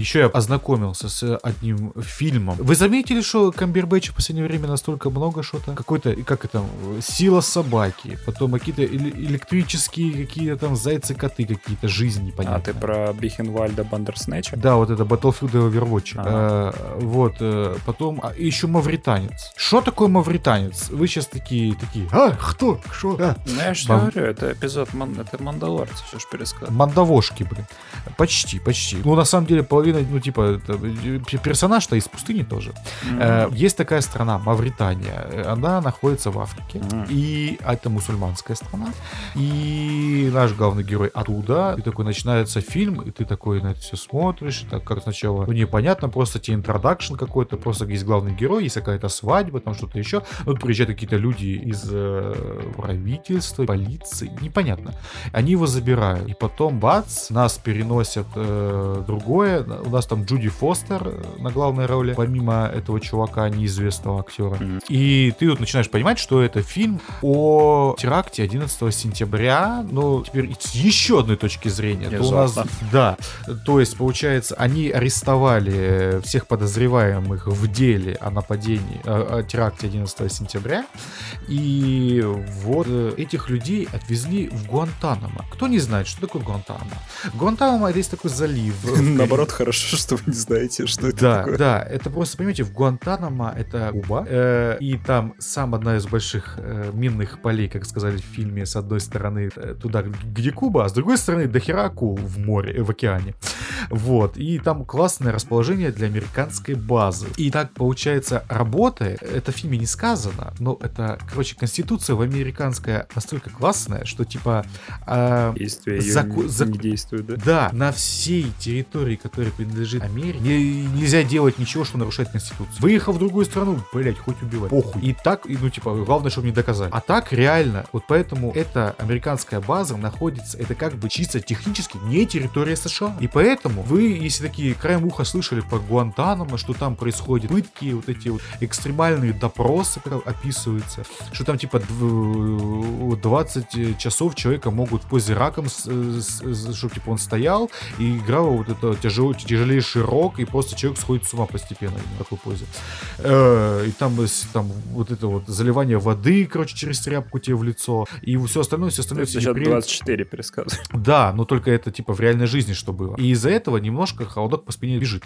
Speaker 1: Еще я ознакомился с одним фильмом. Вы заметили, что Камбербэтча в последнее время настолько много что-то? Какой-то, как это, сила собаки, потом какие-то эле- электрические какие-то там зайцы-коты какие-то, жизнь
Speaker 2: А
Speaker 1: непонятная.
Speaker 2: ты про Бихенвальда Бандерснэча?
Speaker 1: Да, вот это Battlefield и Overwatch. Э, вот, э, потом а, еще мавританец. Что такое мавританец? Вы сейчас такие, такие, а, кто? Что? А,
Speaker 2: Ну, я же
Speaker 1: Мав-
Speaker 2: говорю, это эпизод, Ман- это Мандалорца, все же пересказал.
Speaker 1: Мандавошки, блин. Почти, почти. Ну, на самом деле, половина, ну, типа, персонаж-то из пустыни тоже. Э, есть такая страна, Мавритания. Э, Она находится в Африке.
Speaker 2: Мгм.
Speaker 1: И это мусульманская страна. И наш главный герой оттуда. И такой начинается фильм, и ты такой на это все смотришь. и Так как сначала, ну, непонятно, просто тебе интродакшн какой-то, просто есть главный герой, есть какая-то свадьба, там что-то еще. Ну, Вот приезжают какие-то люди из э, правительства, полиции, непонятно. Они его забирают. И потом, бац, нас переносят э, другое, у нас там Джуди Фостер э, на главной роли, помимо этого чувака, неизвестного актера.
Speaker 2: Мгм.
Speaker 1: И ты вот начинаешь понимать, что это фильм о теракте 11 сентября, но теперь с еще одной точки зрения. То у нас, да, то есть, получается, они арестовали всех подозреваемых в деле о нападении, о, о теракте 11 сентября, и вот э, этих людей отвезли в Гуантанамо. Кто не знает, что такое Гуантанамо? Гуантанамо это есть такой залив.
Speaker 2: Наоборот, хорошо, что вы не знаете, что это
Speaker 1: да,
Speaker 2: такое.
Speaker 1: да, это просто, понимаете, в Гуантанамо это Куба, э, и там сам одна из больших э, минных полей, как сказали в фильме, с одной стороны э, туда, где Куба, а с другой стороны дохера акул в море, э, в океане. Вот, и там классное расположение для американской базы. И так, получается, работает, это в фильме не сказано, но это, короче, конституция в американская настолько классная, что типа... э,
Speaker 2: Действие
Speaker 1: Заку-
Speaker 2: не-
Speaker 1: зак-
Speaker 2: не действует, да?
Speaker 1: да, на всей территории, которая принадлежит Америке, не- нельзя делать ничего, что нарушает Конституцию. Выехав в другую страну, блять, хоть убивай. Похуй. И так, и, ну, типа, главное, чтобы не доказали. А так, реально, вот поэтому эта американская база находится, это как бы чисто технически не территория США. И поэтому вы, если такие краем уха слышали про Гуантанамо, что там происходят пытки, вот эти вот экстремальные допросы описываются, что там типа дв- 20 часов человека могут в позе раком, чтобы типа он стоял и играл вот это тяжел, тяжелейший рок, и просто человек сходит с ума постепенно в такой позе. Э, И там, с- там вот это вот заливание воды, короче, через тряпку тебе в лицо, и все остальное, все остальное, все
Speaker 2: сейчас
Speaker 1: неприятности.
Speaker 2: 24 пересказываю.
Speaker 1: Да, но только это типа в реальной жизни что было. И из-за этого немножко холодок по спине бежит.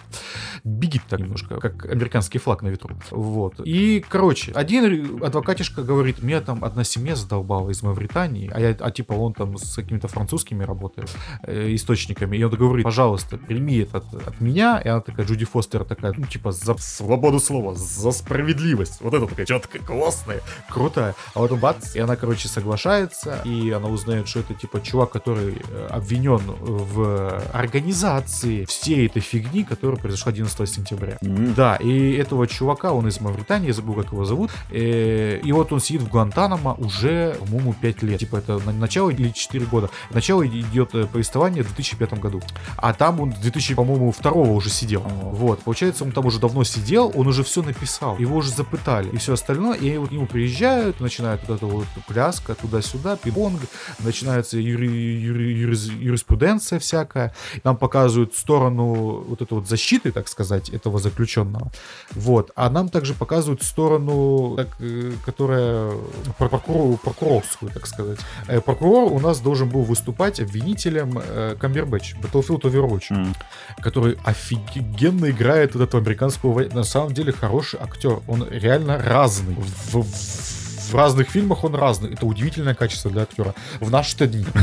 Speaker 1: Бегит так немножко, как американский флаг на ветру. Вот. И, короче, один адвокатишка говорит, меня там одна семья задолбала из Мавритании, а я, а типа он там с какими-то французскими работает, э, источниками, и он говорит, пожалуйста, прими это от, от меня, и она такая, Джуди Фостер такая, ну, типа, за свободу слова, за справедливость. Вот это такая, такая классная, крутая. А потом бац, и она, короче, соглашается, и она узнает, что это, типа, чувак, который э, обвинен в организации всей этой фигни, которая произошла 11 сентября. Да, и этого чувака, он из Мавритании, я забыл, как его зовут, э, и вот он сидит в Гуантанамо уже, по-моему, 5 лет. Типа, это на- начало или 4 года. Начало идет э, повествование в 2005 году. А там он в 2000, по-моему, второго уже сидел. Вот, получается, он там уже давно сидел, он уже все написал, его уже запытали и все остальное, и вот к нему приезжают, начинает вот эта вот пляска туда-сюда, пинг-понг, начинается юри- юри- юрис- юриспруденция всякая, нам показывают сторону вот этой вот защиты, так сказать, этого заключенного, вот, а нам также показывают сторону, так, э, которая про- прокурор- прокурорскую, так сказать. Э, Прокурор у нас должен был выступать обвинителем э, Камбербэтч, Battlefield Overwatch который офигенно играет вот этого американского На самом деле хороший актер. Он реально разный. В, в- в разных фильмах он разный. Это удивительное качество для актера. В наши-то дни.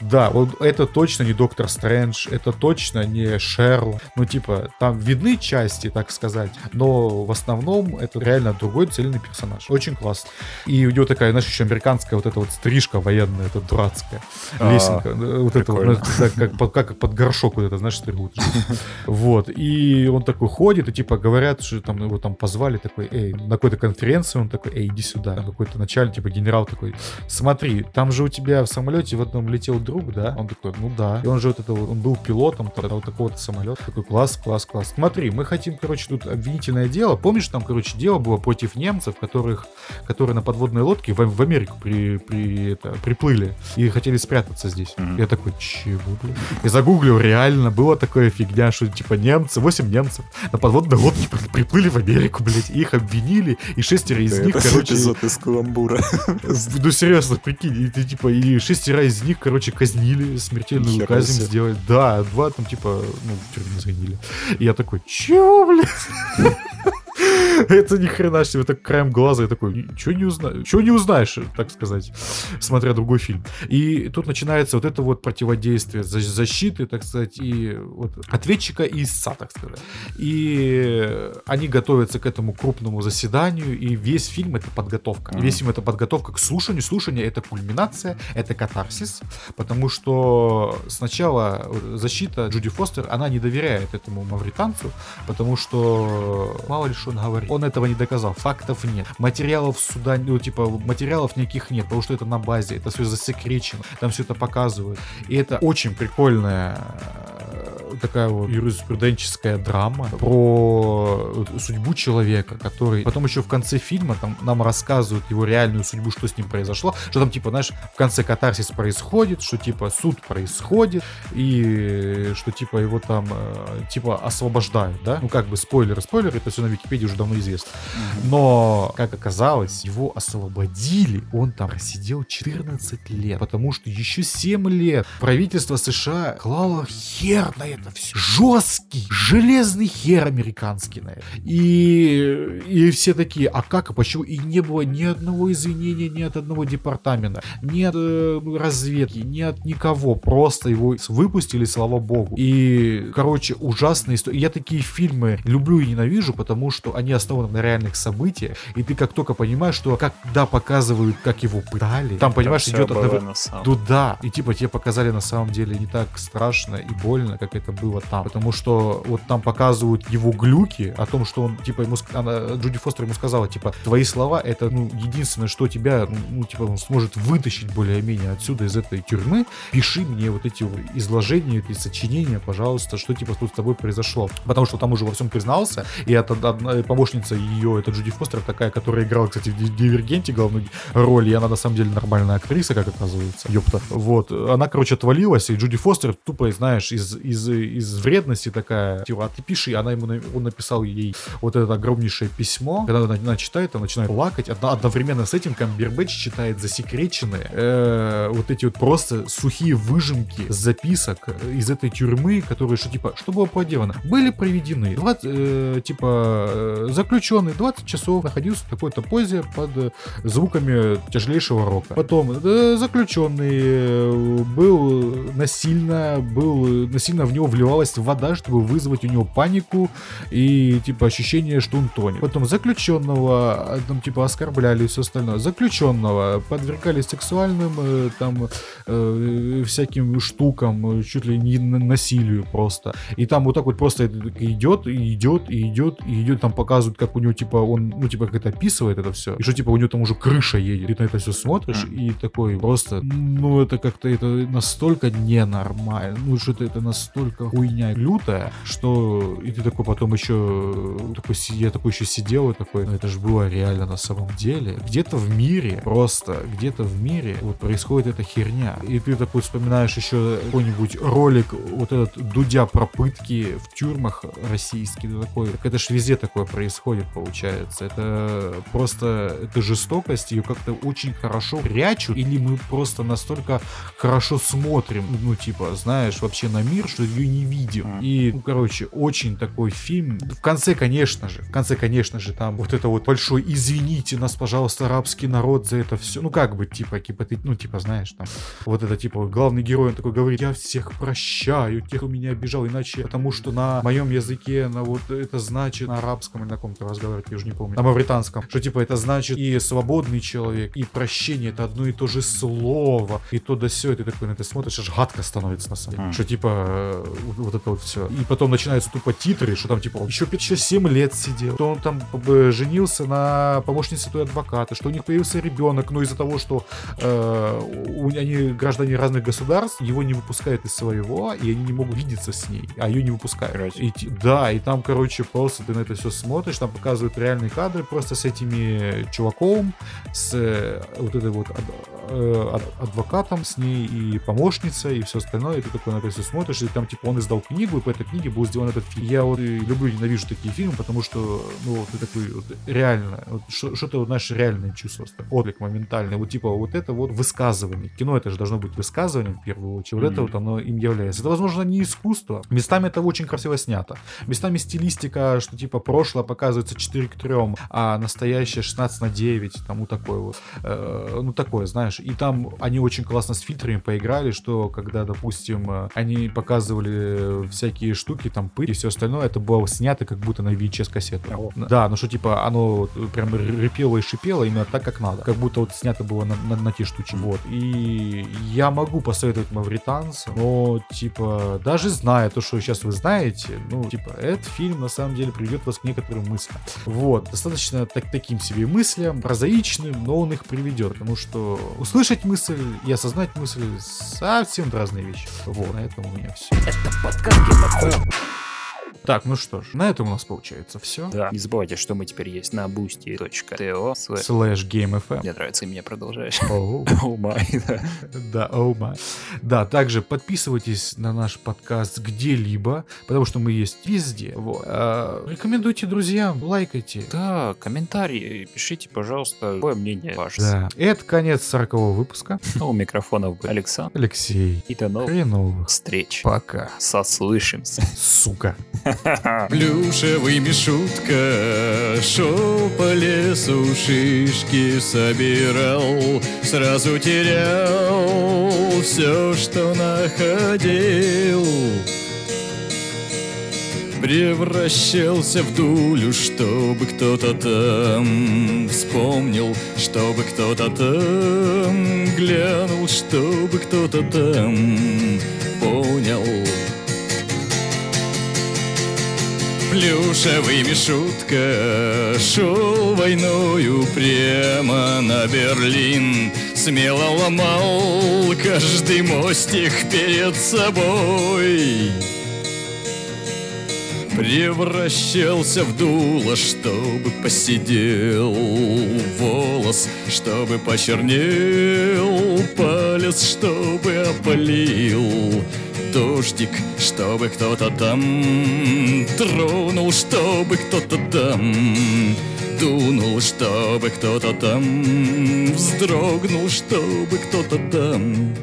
Speaker 1: Да, вот это точно не Доктор Стрэндж, это точно не Шерлок. Ну, типа, там видны части, так сказать, но в основном это реально другой цельный персонаж. Очень классно. И у него такая, знаешь, еще американская вот эта вот стрижка военная, эта дурацкая.
Speaker 2: А,
Speaker 1: Лесенка. э, Вот это вот, ну, как под горшок вот это, знаешь, стригут. Вот. И он такой ходит, и типа говорят, что там его там позвали, такой, эй, на какой-то конференции, он такой, эй, иди сюда. Какой-то начальник, типа генерал такой, смотри, там же у тебя в самолете в одном летел друг, да? Он такой, ну да. И он же вот это, вот- он был пилотом там, вот такого-то самолета. Такой, класс, класс, класс. Смотри, мы хотим, короче, тут обвинительное дело. Помнишь, там, короче, дело было против немцев, которых, которые на подводной лодке в, в Америку при, при, это, приплыли и хотели спрятаться здесь.
Speaker 2: Мгм.
Speaker 1: Я такой, чего, блин? Я загуглил, реально, было такое фигня, что типа немцы, 8 немцев на подводной лодке при- приплыли в Америку, блядь, и их обвинили, и шестеро из них, короче...
Speaker 2: Каламбура.
Speaker 1: Ну серьезно, прикинь, и ты типа, и шестеро из них, короче, казнили, смертельную казнь сделали. Да, два там типа, ну, в тюрьме загнили. И я такой, чего, блядь? Это ни хрена себе, так краем глаза, я такой, ничего не узнаешь, чего не узнаешь, так сказать, смотря другой фильм. И тут начинается вот это вот противодействие за- защиты, так сказать, и вот ответчика и истца, так сказать. И они готовятся к этому крупному заседанию, и весь фильм это подготовка. И весь фильм это подготовка к слушанию. Слушание это кульминация, это катарсис, потому что сначала защита Джуди Фостер, она не доверяет этому мавританцу, потому что мало ли что он говорит. Он этого не доказал, фактов нет. Материалов суда, ну, типа, материалов никаких нет, потому что это на базе, это все засекречено, там все это показывают. И это очень прикольная э, такая вот юриспруденческая драма про судьбу человека, который потом еще в конце фильма там нам рассказывают его реальную судьбу, что с ним произошло, что там типа, знаешь, в конце катарсис происходит, что типа суд происходит, и что типа его там э, типа освобождают, да? Ну как бы спойлеры, спойлеры, это все на Википедии уже давно известно. Но, как оказалось, его освободили, он там просидел 14 лет, потому что еще 7 лет правительство США клало хер на это все. Жесткий, железный хер американский на это. И, и все такие, а как, а почему? И не было ни одного извинения ни от одного департамента, ни от э, разведки, ни от никого. Просто его выпустили, слава богу. И, короче, ужасная история. Я такие фильмы люблю и ненавижу, потому что они основаны на реальных событиях. И ты как только понимаешь, что когда показывают, как его пытали, там, понимаешь, идет
Speaker 2: было
Speaker 1: одновременно...
Speaker 2: самом
Speaker 1: Ну да, и типа тебе показали на самом деле не так страшно и больно, как это было там. Потому что вот там показывают его глюки о том, что он, типа, ему, она, Джуди Фостер ему сказала, типа, твои слова это, ну, единственное, что тебя, ну, типа, он сможет вытащить более-менее отсюда, из этой тюрьмы. Пиши мне вот эти изложения, эти сочинения, пожалуйста, что, типа, тут с тобой произошло. Потому что там уже во всем признался, и это одна помощница ее, это Джуди Фостер, такая, которая играла, кстати, в Ди- Дивергенте главную роль, и она на самом деле нормальная актриса, как оказывается, ёпта. Вот, она, короче, отвалилась, и Джуди Фостер тупо, знаешь, из, из, из вредности такая, типа, а ты пиши, она ему, он написал ей вот это огромнейшее письмо, когда она, она читает, она начинает плакать, Одно- одновременно с этим Камбербэтч читает засекреченные, э, вот эти вот просто сухие выжимки записок из этой тюрьмы, которые, что типа, что было проделано? Были проведены, 20, э, типа, э, заключенный 20 часов находился в такой-то позе под э, звуками тяжелейшего рока. Потом э, заключенный был насильно, был насильно в него вливалась вода, чтобы вызвать у него панику и типа ощущение, что он тонет. Потом заключенного э, там типа оскорбляли и все остальное. Заключенного подвергали сексуальным э, там э, всяким штукам, э, чуть ли не на- насилию просто. И там вот так вот просто идет, и идет, и идет, и идет, там показывают, как у него типа он, ну типа как это описывает это все, и что типа у него там уже крыша едет. Ты на это все смотришь и такой просто, ну это как-то это настолько ненормально, ну что-то это настолько хуйня лютая, что и ты такой потом еще такой си- я такой еще сидел и такой, ну это же было реально на самом деле. Где-то в мире, просто где-то в мире вот происходит эта херня. И ты такой вспоминаешь еще какой-нибудь ролик вот этот Дудя про пытки в тюрьмах российский, такой, так это ж везде такое происходит, получается. Это просто, это жестокость, ее как-то очень хорошо прячут, или мы просто настолько хорошо смотрим, ну, типа, знаешь, вообще на мир, что ее не видим. И, ну, короче, очень такой фильм. В конце, конечно же, в конце, конечно же, там вот это вот большой «Извините нас, пожалуйста, арабский народ за это все». Ну, как бы, типа, типа, ты, ну, типа, знаешь, там, вот это, типа, главный герой, он такой говорит, я всех прощаю, тех, кто меня обижал, иначе, потому что на моем языке, на вот это значит, на арабском или на каком-то разговаривать, я уже не помню, на мавританском, что, типа, это значит и свободный человек, и прощение, это одно и то же слово, и то да все, и ты такой на это смотришь, аж гадко становится, на самом деле, что, типа, вот, вот это вот все. И потом начинаются тупо титры, что там, типа, еще, еще 7 лет сидел, что он там э, женился на помощнице той адвоката, что у них появился ребенок, но из-за того, что э, у- они граждане разных государств, его не выпускают из своего, и они не могут видеться с ней, а ее не выпускают. И, да, и там, короче, просто ты на это все смотришь, там показывают реальные кадры просто с этими чуваком, с э, вот этой вот ад- э, ад- адвокатом с ней и помощницей и все остальное, и ты такой на это все смотришь, и там типа он издал книгу, и по этой книге был сделан этот фильм. Я вот люблю и ненавижу такие фильмы, потому что, ну, вот ты такой вот, реально, вот, что- что-то вот, знаешь, реальное чувство, отклик моментальный, вот типа вот это вот высказывание. Кино это же должно быть высказыванием в первую очередь, вот это
Speaker 2: Мгм.
Speaker 1: вот оно им является. Это, возможно, не искусство. Местами это очень красиво снято. Местами стилистика, что типа прошлое показывается 4 к 3, а настоящее 16 на 9, там вот такое вот. Э, ну такое, знаешь. И там они очень классно с фильтрами поиграли, что когда, допустим, э, они показывали всякие штуки, там пыль и все остальное, это было снято как будто на VHS-кассету.
Speaker 2: О.
Speaker 1: Да, ну что типа оно прям репело и шипело именно так, как надо. Как будто вот снято было на, на, на те штучки. Вот. И я могу посоветовать мавританцам, но типа даже зная то, что сейчас вы знаете, ну типа этот фильм на самом деле приведет вас к некоторым мыслям. Вот. Достаточно так, таким себе мыслям, прозаичным, но он их приведет. Потому что, услышать мысль и осознать мысль совсем разные вещи. Вот, на этом у меня все это подкаст Генофон. Так, ну что ж, на этом у нас получается все.
Speaker 2: Да. Не забывайте, что мы теперь есть на boosty.to.
Speaker 1: Слэш GameFM.
Speaker 2: Мне нравится, и меня продолжаешь.
Speaker 1: Оу.
Speaker 2: О май,
Speaker 1: да. Оу май. Да, также подписывайтесь на наш подкаст где-либо, потому что мы есть везде. Вот. А, рекомендуйте друзьям, лайкайте.
Speaker 2: Да, комментарии пишите, пожалуйста, какое мнение ваше.
Speaker 1: Да. Это конец 40 выпуска.
Speaker 2: У микрофонов был Александр.
Speaker 1: Алексей.
Speaker 2: И до новых
Speaker 1: Хреновых.
Speaker 2: встреч.
Speaker 1: Пока.
Speaker 2: Сослышимся.
Speaker 1: Сука.
Speaker 7: Плюшевый Мишутка шел по лесу, шишки собирал, сразу терял все, что находил. Превращался в дулю, чтобы кто-то там вспомнил, чтобы кто-то там глянул, чтобы кто-то там понял. Плюшевый Мишутка шел войною прямо на Берлин. Смело ломал каждый мостик перед собой. Превращался в дуло, чтобы посидел волос, чтобы почернел палец, чтобы опалил дождик, чтобы кто-то там тронул, чтобы кто-то там дунул, чтобы кто-то там вздрогнул, чтобы кто-то там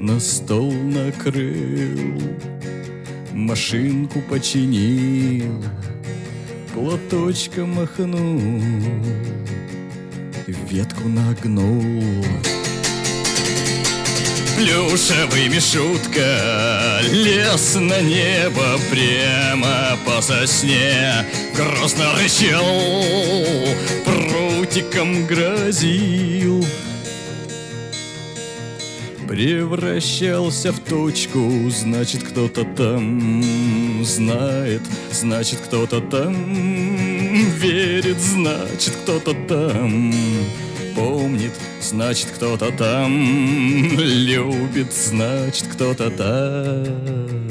Speaker 7: на стол накрыл, машинку починил, платочком махнул, ветку нагнул. Плюшевый Мишутка лез на небо прямо по сосне. Грозно рычал, прутиком грозил. Превращался в точку, значит кто-то там знает, значит кто-то там верит, значит кто-то там помнит, значит кто-то там любит, значит кто-то там.